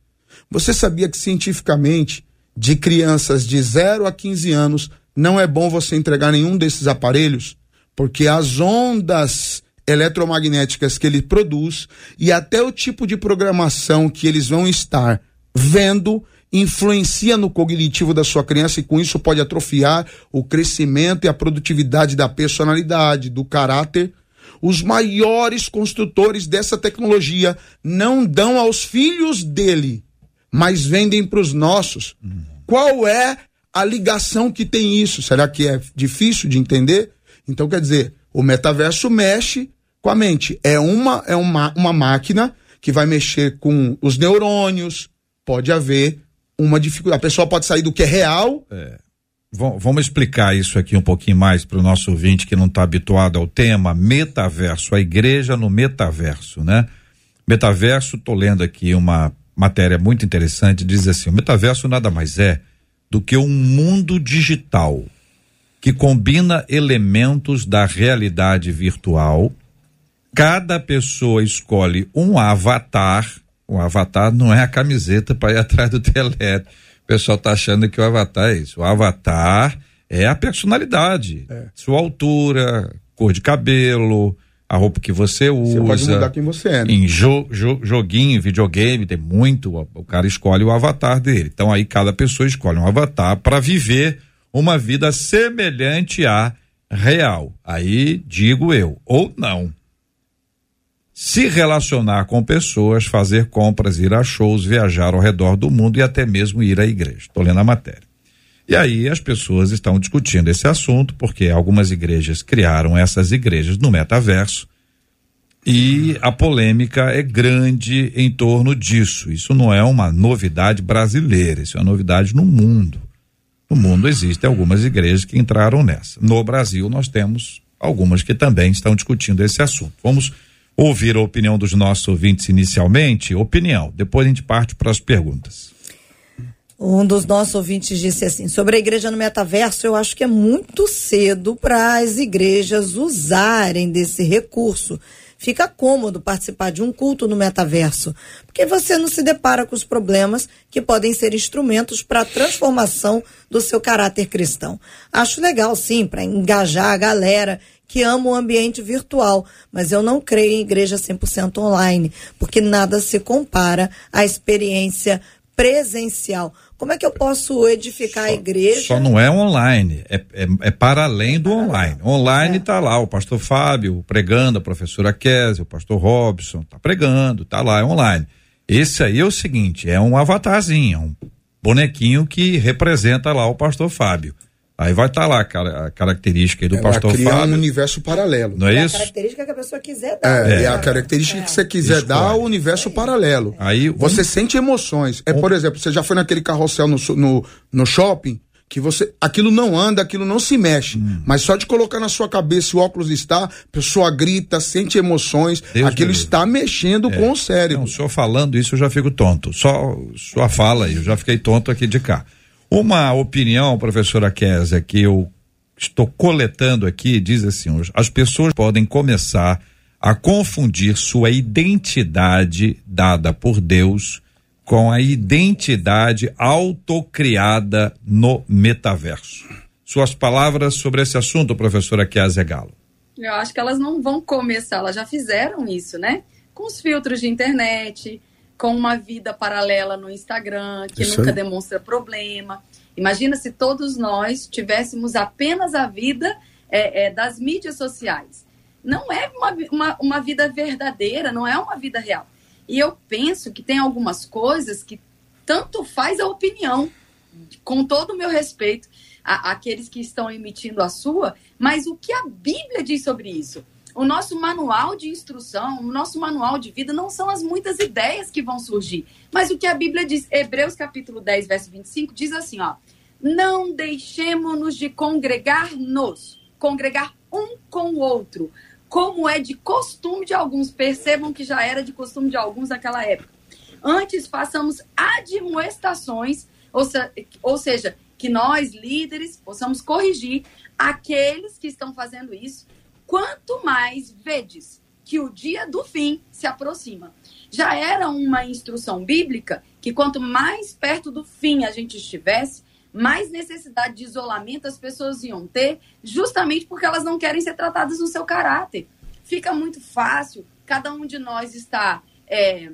Você sabia que cientificamente de crianças de 0 a 15 anos não é bom você entregar nenhum desses aparelhos, porque as ondas eletromagnéticas que ele produz e até o tipo de programação que eles vão estar vendo influencia no cognitivo da sua criança e com isso pode atrofiar o crescimento e a produtividade da personalidade, do caráter. Os maiores construtores dessa tecnologia não dão aos filhos dele, mas vendem para os nossos. Qual é a ligação que tem isso? Será que é difícil de entender? Então, quer dizer, o metaverso mexe com a mente. É uma, é uma, uma máquina que vai mexer com os neurônios. Pode haver uma dificuldade. A pessoa pode sair do que é real. Vam- Vamos explicar isso aqui um pouquinho mais para o nosso ouvinte que não está habituado ao tema metaverso, a igreja no metaverso, né? Metaverso, tô lendo aqui uma matéria muito interessante, diz assim: o metaverso nada mais é do que um mundo digital que combina elementos da realidade virtual. Cada pessoa escolhe um avatar. O avatar não é a camiseta para ir atrás do telégrafo. O pessoal tá achando que o avatar é isso. O avatar é a personalidade. Sua altura, cor de cabelo, a roupa que você usa. Você pode mudar quem você é. Né? Em jo, jo- joguinho, videogame, tem muito. O, o cara escolhe o avatar dele. Então aí cada pessoa escolhe um avatar para viver uma vida semelhante à real. Aí digo eu, ou não. Se relacionar com pessoas, fazer compras, ir a shows, viajar ao redor do mundo e até mesmo ir à igreja. Estou lendo a matéria. E aí as pessoas estão discutindo esse assunto, porque algumas igrejas criaram essas igrejas no metaverso. E a polêmica é grande em torno disso. Isso não é uma novidade brasileira, isso é uma novidade no mundo. No mundo existem algumas igrejas que entraram nessa. No Brasil, nós temos algumas que também estão discutindo esse assunto. Vamos ouvir a opinião dos nossos ouvintes inicialmente. Opinião, depois a gente parte para as perguntas. Um dos nossos ouvintes disse assim: sobre a igreja no metaverso, eu acho que é muito cedo para as igrejas usarem desse recurso. Fica cômodo participar de um culto no metaverso, porque você não se depara com os problemas que podem ser instrumentos para a transformação do seu caráter cristão. Acho legal, sim, para engajar a galera que ama o ambiente virtual, mas eu não creio em igreja 100% online, porque nada se compara à experiência presencial. Como é que eu posso edificar a igreja? Só não é online, é, é, é para além do online. Online está lá o pastor Fábio pregando, a professora Kézia, o pastor Robson, está pregando, está lá, é online. Esse aí é o seguinte, é um avatarzinho, é um bonequinho que representa lá o pastor Fábio. Aí vai estar lá cara, a característica aí do Ela pastor cria um Fábio. universo paralelo. Não é É a isso? característica que a pessoa quiser dar. É, é a característica que você quiser Escolhe. dar ao universo paralelo. Aí, um- Você sente emoções. É, por exemplo, você já foi naquele carrossel no, no, no shopping, que você. Aquilo não anda, aquilo não se mexe. Hum. Mas só de colocar na sua cabeça o óculos está, a pessoa grita, sente emoções. Deus aquilo livre. está mexendo com o cérebro. Não, o senhor falando isso eu já fico tonto. Só sua fala aí, eu já fiquei tonto aqui de cá. Uma opinião, professora Kézia, que eu estou coletando aqui, diz assim: as pessoas podem começar a confundir sua identidade dada por Deus com a identidade autocriada no metaverso. Suas palavras sobre esse assunto, professora Kézia Galo. Eu acho que elas não vão começar, elas já fizeram isso, né? Com os filtros de internet, com uma vida paralela no Instagram, que Isso nunca aí. demonstra problema. Imagina se todos nós tivéssemos apenas a vida é, é, das mídias sociais. Não é uma, uma, uma vida verdadeira, não é uma vida real. E eu penso que tem algumas coisas que tanto faz a opinião, com todo o meu respeito a- àqueles que estão emitindo a sua, mas o que a Bíblia diz sobre isso? O nosso manual de instrução, o nosso manual de vida não são as muitas ideias que vão surgir, mas o que a Bíblia diz, Hebreus capítulo 10, verso 25, diz assim, ó: Não deixemos-nos de congregar-nos, congregar um com o outro, como é de costume de alguns. Percebam que já era de costume de alguns naquela época. Antes façamos admoestações, ou, se- ou seja, que nós, líderes, possamos corrigir aqueles que estão fazendo isso, quanto mais vedes que o dia do fim se aproxima. Já era uma instrução bíblica que quanto mais perto do fim a gente estivesse, mais necessidade de isolamento as pessoas iam ter, justamente porque elas não querem ser tratadas no seu caráter. Fica muito fácil, cada um de nós está é,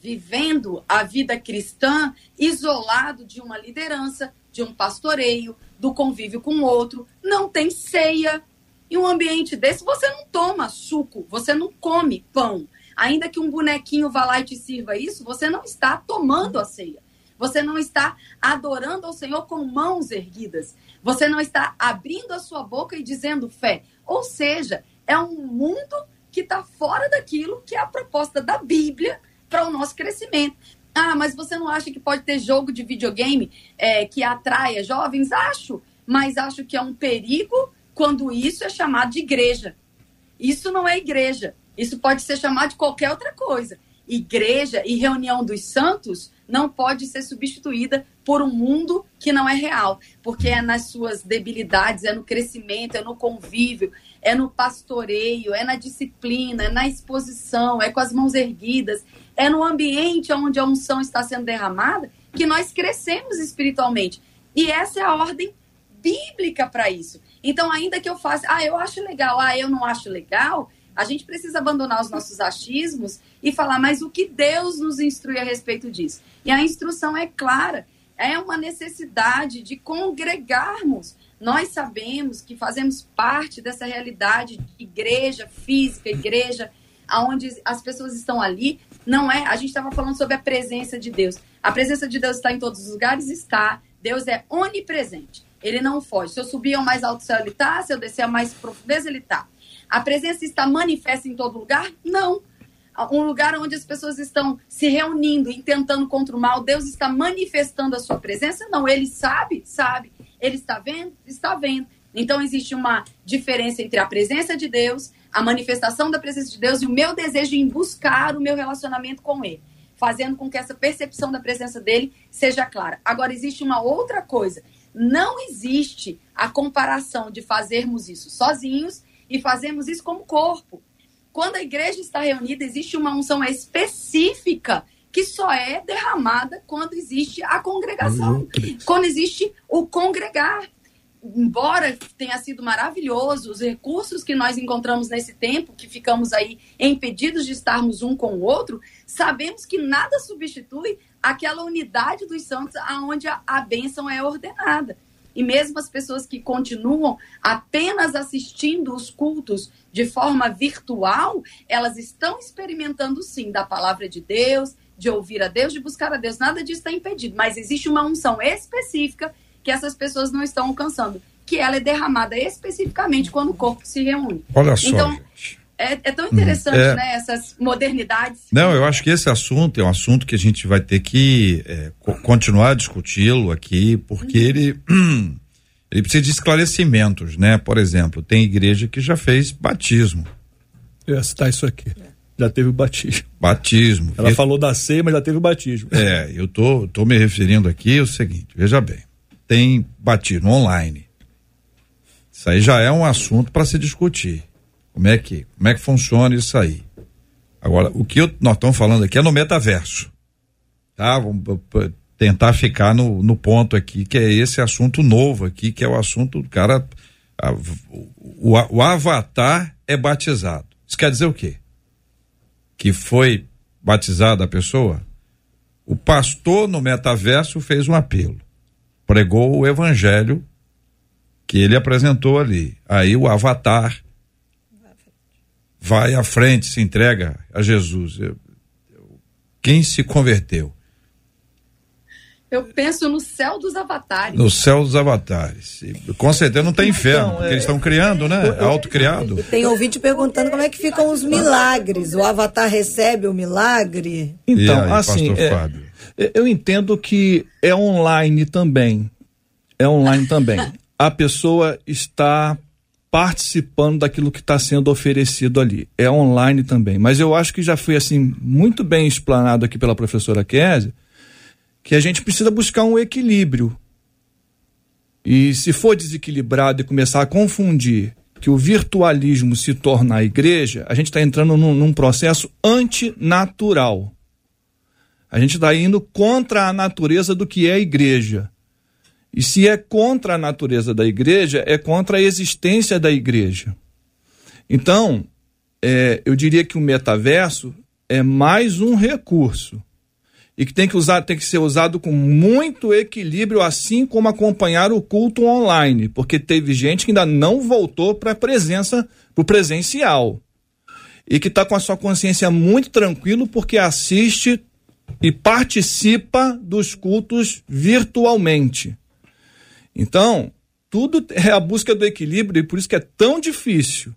vivendo a vida cristã isolado de uma liderança, de um pastoreio, do convívio com o outro, não tem ceia. Em um ambiente desse, você não toma suco, você não come pão. Ainda que um bonequinho vá lá e te sirva isso, você não está tomando a ceia. Você não está adorando ao Senhor com mãos erguidas. Você não está abrindo a sua boca e dizendo fé. Ou seja, é um mundo que está fora daquilo que é a proposta da Bíblia para o nosso crescimento. Ah, mas você não acha que pode ter jogo de videogame é, que atraia jovens? Acho, mas acho que é um perigo quando isso é chamado de igreja. Isso não é igreja. Isso pode ser chamado de qualquer outra coisa. Igreja e reunião dos santos não pode ser substituída por um mundo que não é real, porque é nas suas debilidades, é no crescimento, é no convívio, é no pastoreio, é na disciplina, é na exposição, é com as mãos erguidas, é no ambiente onde a unção está sendo derramada que nós crescemos espiritualmente. E essa é a ordem bíblica para isso. Então, ainda que eu faça, ah, eu acho legal, ah, eu não acho legal, a gente precisa abandonar os nossos achismos e falar, mas o que Deus nos instrui a respeito disso? E a instrução é clara, é uma necessidade de congregarmos. Nós sabemos que fazemos parte dessa realidade de igreja física, igreja onde as pessoas estão ali. Não é, a gente estava falando sobre a presença de Deus. A presença de Deus está em todos os lugares? Está. Deus é onipresente. Ele não foge. Se eu subir ao mais alto céu, ele está. Se eu descer a mais profundeza, ele está. A presença está manifesta em todo lugar? Não. Um lugar onde as pessoas estão se reunindo e tentando contra o mal, Deus está manifestando a sua presença? Não. Ele sabe? Sabe. Ele está vendo? Está vendo. Então existe uma diferença entre a presença de Deus, a manifestação da presença de Deus e o meu desejo em buscar o meu relacionamento com Ele, fazendo com que essa percepção da presença dele seja clara. Agora, existe uma outra coisa. Não existe a comparação de fazermos isso sozinhos e fazermos isso como corpo. Quando a igreja está reunida, existe uma unção específica que só é derramada quando existe a congregação, quando existe o congregar embora tenha sido maravilhoso, os recursos que nós encontramos nesse tempo, que ficamos aí impedidos de estarmos um com o outro, sabemos que nada substitui aquela unidade dos santos aonde a, a bênção é ordenada. E mesmo as pessoas que continuam apenas assistindo os cultos de forma virtual, elas estão experimentando sim da palavra de Deus, de ouvir a Deus, de buscar a Deus. Nada disso está impedido, mas existe uma unção específica que essas pessoas não estão alcançando, que ela é derramada especificamente quando o corpo se reúne. Olha só, Então, gente. é, é tão interessante, É. né, essas modernidades. Não, eu acho que esse assunto é um assunto que a gente vai ter que é, co- continuar a discuti-lo aqui, porque ele, ele precisa de esclarecimentos, né? Por exemplo, tem igreja que já fez batismo. Eu ia citar isso aqui. Já teve o batismo. Batismo. Ela E- falou da ceia, mas já teve o batismo. É, eu tô, tô me referindo aqui ao seguinte, veja bem, tem batismo online. Isso aí já é um assunto para se discutir. Como é que, como é que funciona isso aí? Agora, o que eu- nós estamos falando aqui é no metaverso. Tá? Vamos tentar ficar no, no ponto aqui, que é esse assunto novo aqui, que é o assunto do cara. a- o- o avatar é batizado. Isso quer dizer o quê? Que foi batizada a pessoa? O pastor no metaverso fez um apelo, pregou o evangelho que ele apresentou ali. Aí o avatar vai à frente, se entrega a Jesus. Eu- eu- Quem se converteu? Eu penso no céu dos avatares. No céu dos avatares. E, com certeza não tem inferno, porque eles estão criando, né? É autocriado. Tem ouvinte perguntando como é que ficam os milagres. O avatar recebe o milagre? Então, aí, assim, pastor é, Fábio? Eu entendo que é online também. É online também. A pessoa está participando daquilo que está sendo oferecido ali. É online também. Mas eu acho que já foi assim muito bem explanado aqui pela professora Kézia que a gente precisa buscar um equilíbrio. E se for desequilibrado e começar a confundir que o virtualismo se torna a igreja, a gente está entrando num, num processo antinatural. A gente está indo contra a natureza do que é a igreja. E se é contra a natureza da igreja, é contra a existência da igreja. Então, é, eu diria que o metaverso é mais um recurso e que tem que usar, tem que ser usado com muito equilíbrio, assim como acompanhar o culto online, porque teve gente que ainda não voltou para a presença, para o presencial e que está com a sua consciência muito tranquilo porque assiste e participa dos cultos virtualmente. Então, tudo é a busca do equilíbrio e por isso que é tão difícil.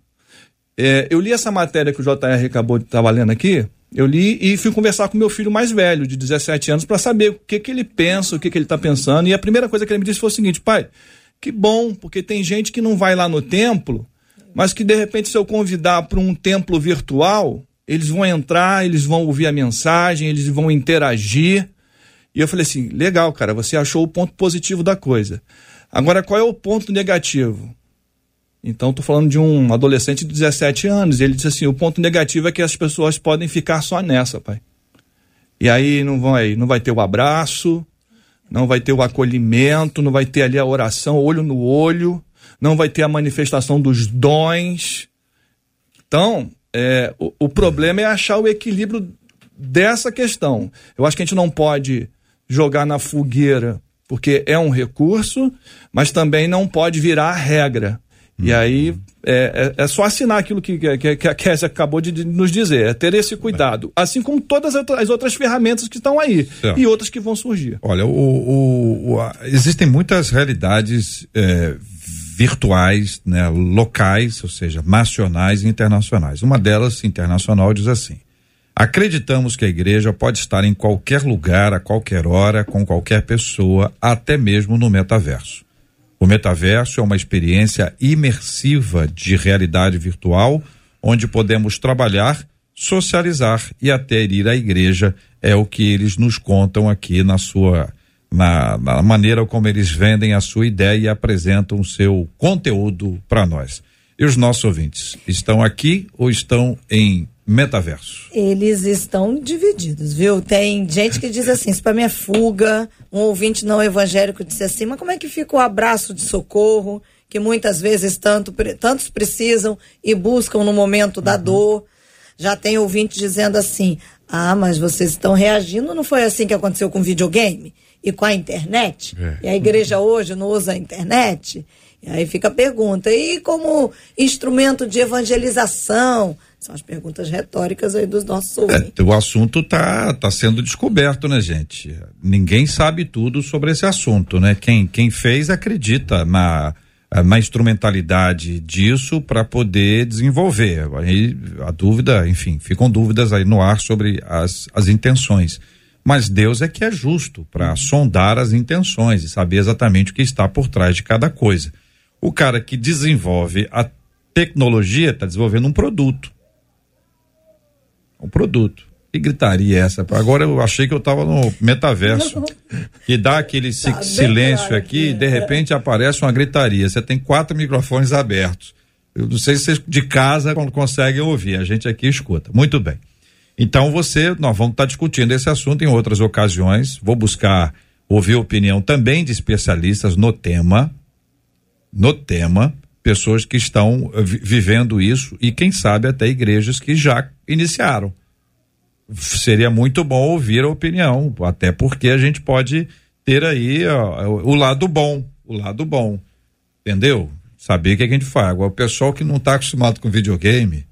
É, eu li essa matéria que o JR acabou de estar lendo aqui, eu li e fui conversar com meu filho mais velho, de 17 anos, para saber o que, que ele pensa, o que, que ele está pensando. E a primeira coisa que ele me disse foi o seguinte: pai, que bom, porque tem gente que não vai lá no templo, mas que de repente, se eu convidar para um templo virtual, eles vão entrar, eles vão ouvir a mensagem, eles vão interagir. E eu falei assim: legal, cara, você achou o ponto positivo da coisa. Agora, qual é o ponto negativo? Então, estou falando de um adolescente de 17 anos. Ele disse assim: o ponto negativo é que as pessoas podem ficar só nessa, pai. E aí não vai, não vai ter o abraço, não vai ter o acolhimento, não vai ter ali a oração olho no olho, não vai ter a manifestação dos dons. Então, é, o, o problema é achar o equilíbrio dessa questão. Eu acho que a gente não pode jogar na fogueira, porque é um recurso, mas também não pode virar a regra. E aí é, é, é só assinar aquilo que, que, que a Kézia acabou de, de nos dizer, é ter esse cuidado. Assim como todas as outras ferramentas que estão aí Certo. e outras que vão surgir. Olha, o, o- o- a- existem muitas realidades é, virtuais, né, locais, ou seja, nacionais e internacionais. Uma delas, internacional, diz assim: acreditamos que a igreja pode estar em qualquer lugar, a qualquer hora, com qualquer pessoa, até mesmo no metaverso. O metaverso é uma experiência imersiva de realidade virtual, onde podemos trabalhar, socializar e até ir à igreja. É o que eles nos contam aqui na sua na, na maneira como eles vendem a sua ideia e apresentam o seu conteúdo para nós. E os nossos ouvintes estão aqui ou estão em metaverso? Eles estão divididos, viu? Tem gente que diz assim, isso para mim é fuga. Um ouvinte não evangélico disse assim, mas como é que fica o abraço de socorro que muitas vezes tanto, tantos precisam e buscam no momento da dor? Já tem ouvinte dizendo assim, ah, mas vocês estão reagindo, não foi assim que aconteceu com o videogame e com a internet? É. E a igreja hoje não usa a internet? E aí fica a pergunta, e como instrumento de evangelização? São as perguntas retóricas aí dos nossos ouvintes. É, o assunto tá, tá sendo descoberto, né, gente? Ninguém sabe tudo sobre esse assunto, né? Quem, quem fez acredita na, na instrumentalidade disso para poder desenvolver. Aí a dúvida, enfim, ficam dúvidas aí no ar sobre as, as intenções. Mas Deus é que é justo para sondar as intenções e saber exatamente o que está por trás de cada coisa. O cara que desenvolve a tecnologia está desenvolvendo um produto um produto. Que gritaria é essa? Agora eu achei que eu estava no metaverso. Que dá aquele Tá silêncio aqui e de é. repente aparece uma gritaria. Você tem quatro microfones abertos. Eu não sei se vocês de casa con- conseguem ouvir, a gente aqui escuta. Muito bem. Então você, nós vamos estar discutindo esse assunto em outras ocasiões. Vou buscar ouvir opinião também de especialistas no tema, no tema, pessoas que estão eh, vi- vivendo isso e quem sabe até igrejas que já iniciaram. Seria muito bom ouvir a opinião, até porque a gente pode ter aí ó, o lado bom, o lado bom, entendeu? Saber o que a gente faz. Agora, o pessoal que não está acostumado com videogame,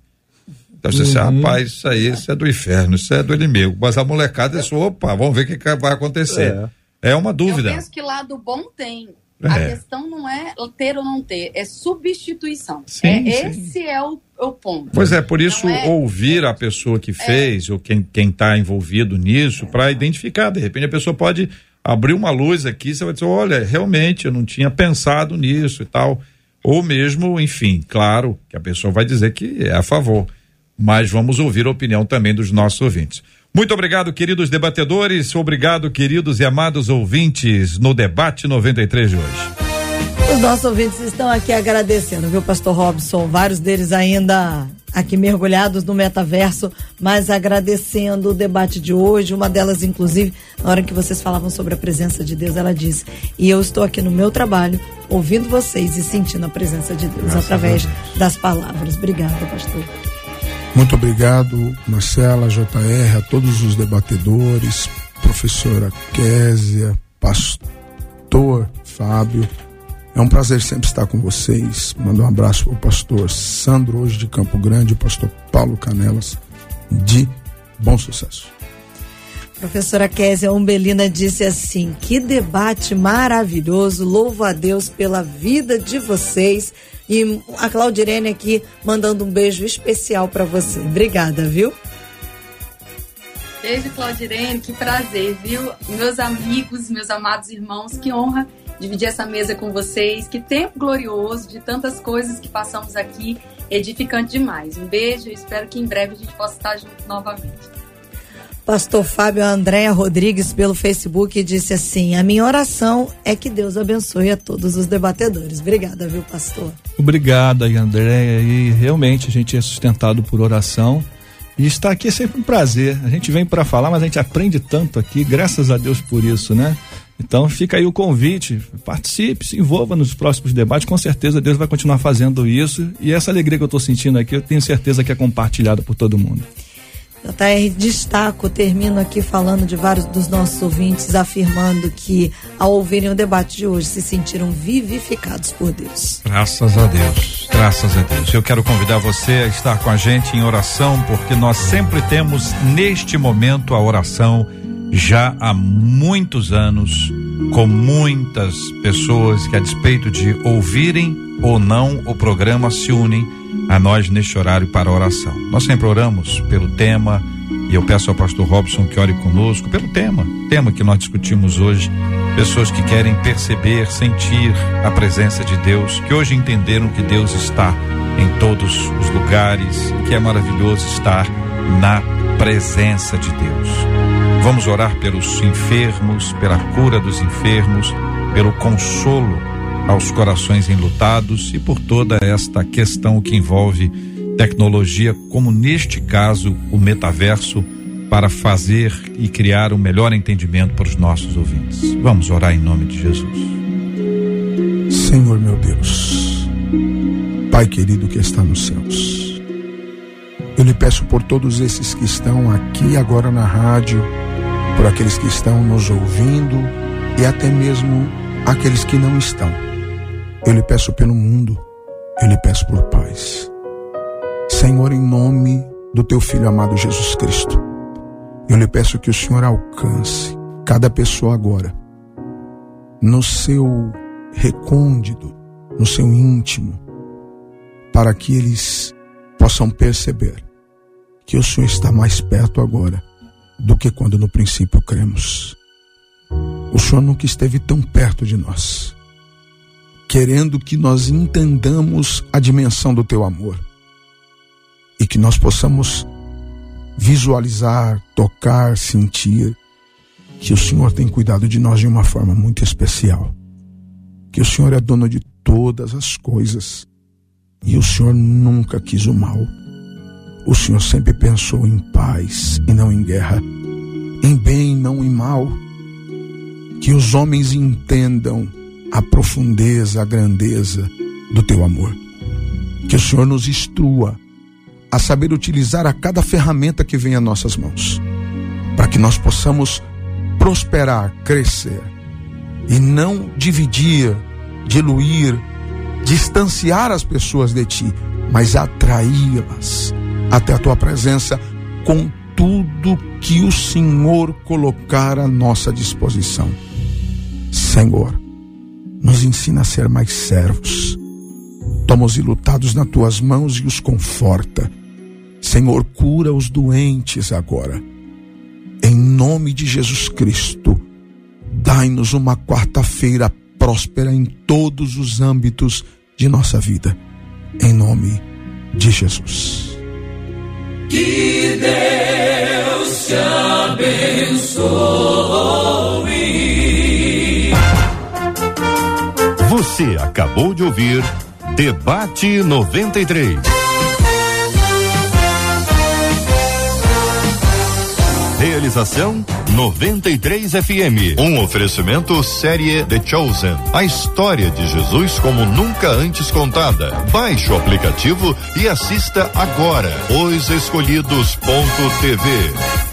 então você assim, rapaz, isso aí, isso é do inferno, isso é do inimigo. Mas a molecada disse, opa, vamos ver o que, que vai acontecer. É, uma Eu dúvida. penso que lado bom tem. A É. questão não é ter ou não ter, é substituição. Sim, é, sim. Esse é o, o ponto. Pois é, por isso é- ouvir a pessoa que fez ou quem quem está envolvido nisso para identificar. De repente a pessoa pode abrir uma luz aqui, você vai dizer, olha, realmente eu não tinha pensado nisso e tal. Ou mesmo, enfim, claro que a pessoa vai dizer que é a favor. Mas vamos ouvir a opinião também dos nossos ouvintes. Muito obrigado, queridos debatedores. Obrigado, queridos e amados ouvintes, no debate 93 de hoje. Os nossos ouvintes estão aqui agradecendo, viu, Pastor Robson? Vários deles ainda aqui mergulhados no metaverso, mas agradecendo o debate de hoje. Uma delas, inclusive, na hora que vocês falavam sobre a presença de Deus, ela disse: E eu estou aqui no meu trabalho, ouvindo vocês e sentindo a presença de Deus Graças através a das palavras. Obrigada, pastor. Muito obrigado, Marcela, JR, a todos os debatedores, professora Késia, pastor Fábio. É um prazer sempre estar com vocês. Mando um abraço para o pastor Sandro, hoje de Campo Grande, o pastor Paulo Canelas, de Bom Sucesso. Professora Késia Umbelina disse assim: que debate maravilhoso, louvo a Deus pela vida de vocês. E a Claudirene aqui mandando um beijo especial para você. Obrigada, viu? Beijo, Claudirene, que prazer, viu? Meus amigos, meus amados irmãos, que honra dividir essa mesa com vocês. Que tempo glorioso de tantas coisas que passamos aqui, edificante demais. Um beijo espero que em breve a gente possa estar junto novamente. Pastor Fábio Andréa Rodrigues pelo Facebook disse assim: A minha oração é que Deus abençoe a todos os debatedores. Obrigada, viu, pastor? Obrigado aí, André. E realmente a gente é sustentado por oração. E estar aqui é sempre um prazer. A gente vem para falar, mas a gente aprende tanto aqui, graças a Deus por isso, né? Então fica aí o convite, participe, se envolva nos próximos debates, com certeza Deus vai continuar fazendo isso. E essa alegria que eu estou sentindo aqui, eu tenho certeza que é compartilhada por todo mundo. JR, destaco, termino aqui falando de vários dos nossos ouvintes, afirmando que, ao ouvirem o debate de hoje, se sentiram vivificados por Deus. Graças a Deus, graças a Deus. Eu quero convidar você a estar com a gente em oração, porque nós sempre temos neste momento a oração já há muitos anos, com muitas pessoas que, a despeito de ouvirem ou não o programa, se unem a nós neste horário para oração. Nós sempre oramos pelo tema, e eu peço ao pastor Robson que ore conosco pelo tema, tema que nós discutimos hoje. Pessoas que querem perceber, sentir a presença de Deus, que hoje entenderam que Deus está em todos os lugares, que é maravilhoso estar na presença de Deus. Vamos orar pelos enfermos, pela cura dos enfermos, pelo consolo aos corações enlutados e por toda esta questão que envolve tecnologia, como neste caso o metaverso, para fazer e criar um melhor entendimento para os nossos ouvintes. Vamos orar em nome de Jesus. Senhor meu Deus, Pai querido que está nos céus, eu lhe peço por todos esses que estão aqui agora na rádio, por aqueles que estão nos ouvindo e até mesmo aqueles que não estão. Eu lhe peço pelo mundo, eu lhe peço por paz. Senhor, em nome do teu filho amado Jesus Cristo, eu lhe peço que o Senhor alcance cada pessoa agora no seu recôndito, no seu íntimo, para que eles possam perceber que o Senhor está mais perto agora do que quando no princípio cremos. O Senhor nunca esteve tão perto de nós, querendo que nós entendamos a dimensão do teu amor e que nós possamos visualizar, tocar, sentir que o Senhor tem cuidado de nós de uma forma muito especial. Que o Senhor é dono de todas as coisas E o Senhor nunca quis o mal. O Senhor sempre pensou em paz e não em guerra, em bem, não em mal. Que os homens entendam a profundeza, a grandeza do teu amor. Que o Senhor nos instrua a saber utilizar a cada ferramenta que vem a nossas mãos, para que nós possamos prosperar, crescer e não dividir, diluir, distanciar as pessoas de ti, mas atraí-las até a tua presença com tudo que o Senhor colocar à nossa disposição. Senhor, nos ensina a ser mais servos. Toma os ilutados nas tuas mãos e os conforta. Senhor, cura os doentes agora. Em nome de Jesus Cristo, dai-nos uma quarta-feira próspera em todos os âmbitos de nossa vida. Em nome de Jesus. Que Deus te abençoe. Você acabou de ouvir Debate 93. Realização 93 FM. Um oferecimento série The Chosen. A história de Jesus como nunca antes contada. Baixe o aplicativo e assista agora. Os Escolhidos.tv.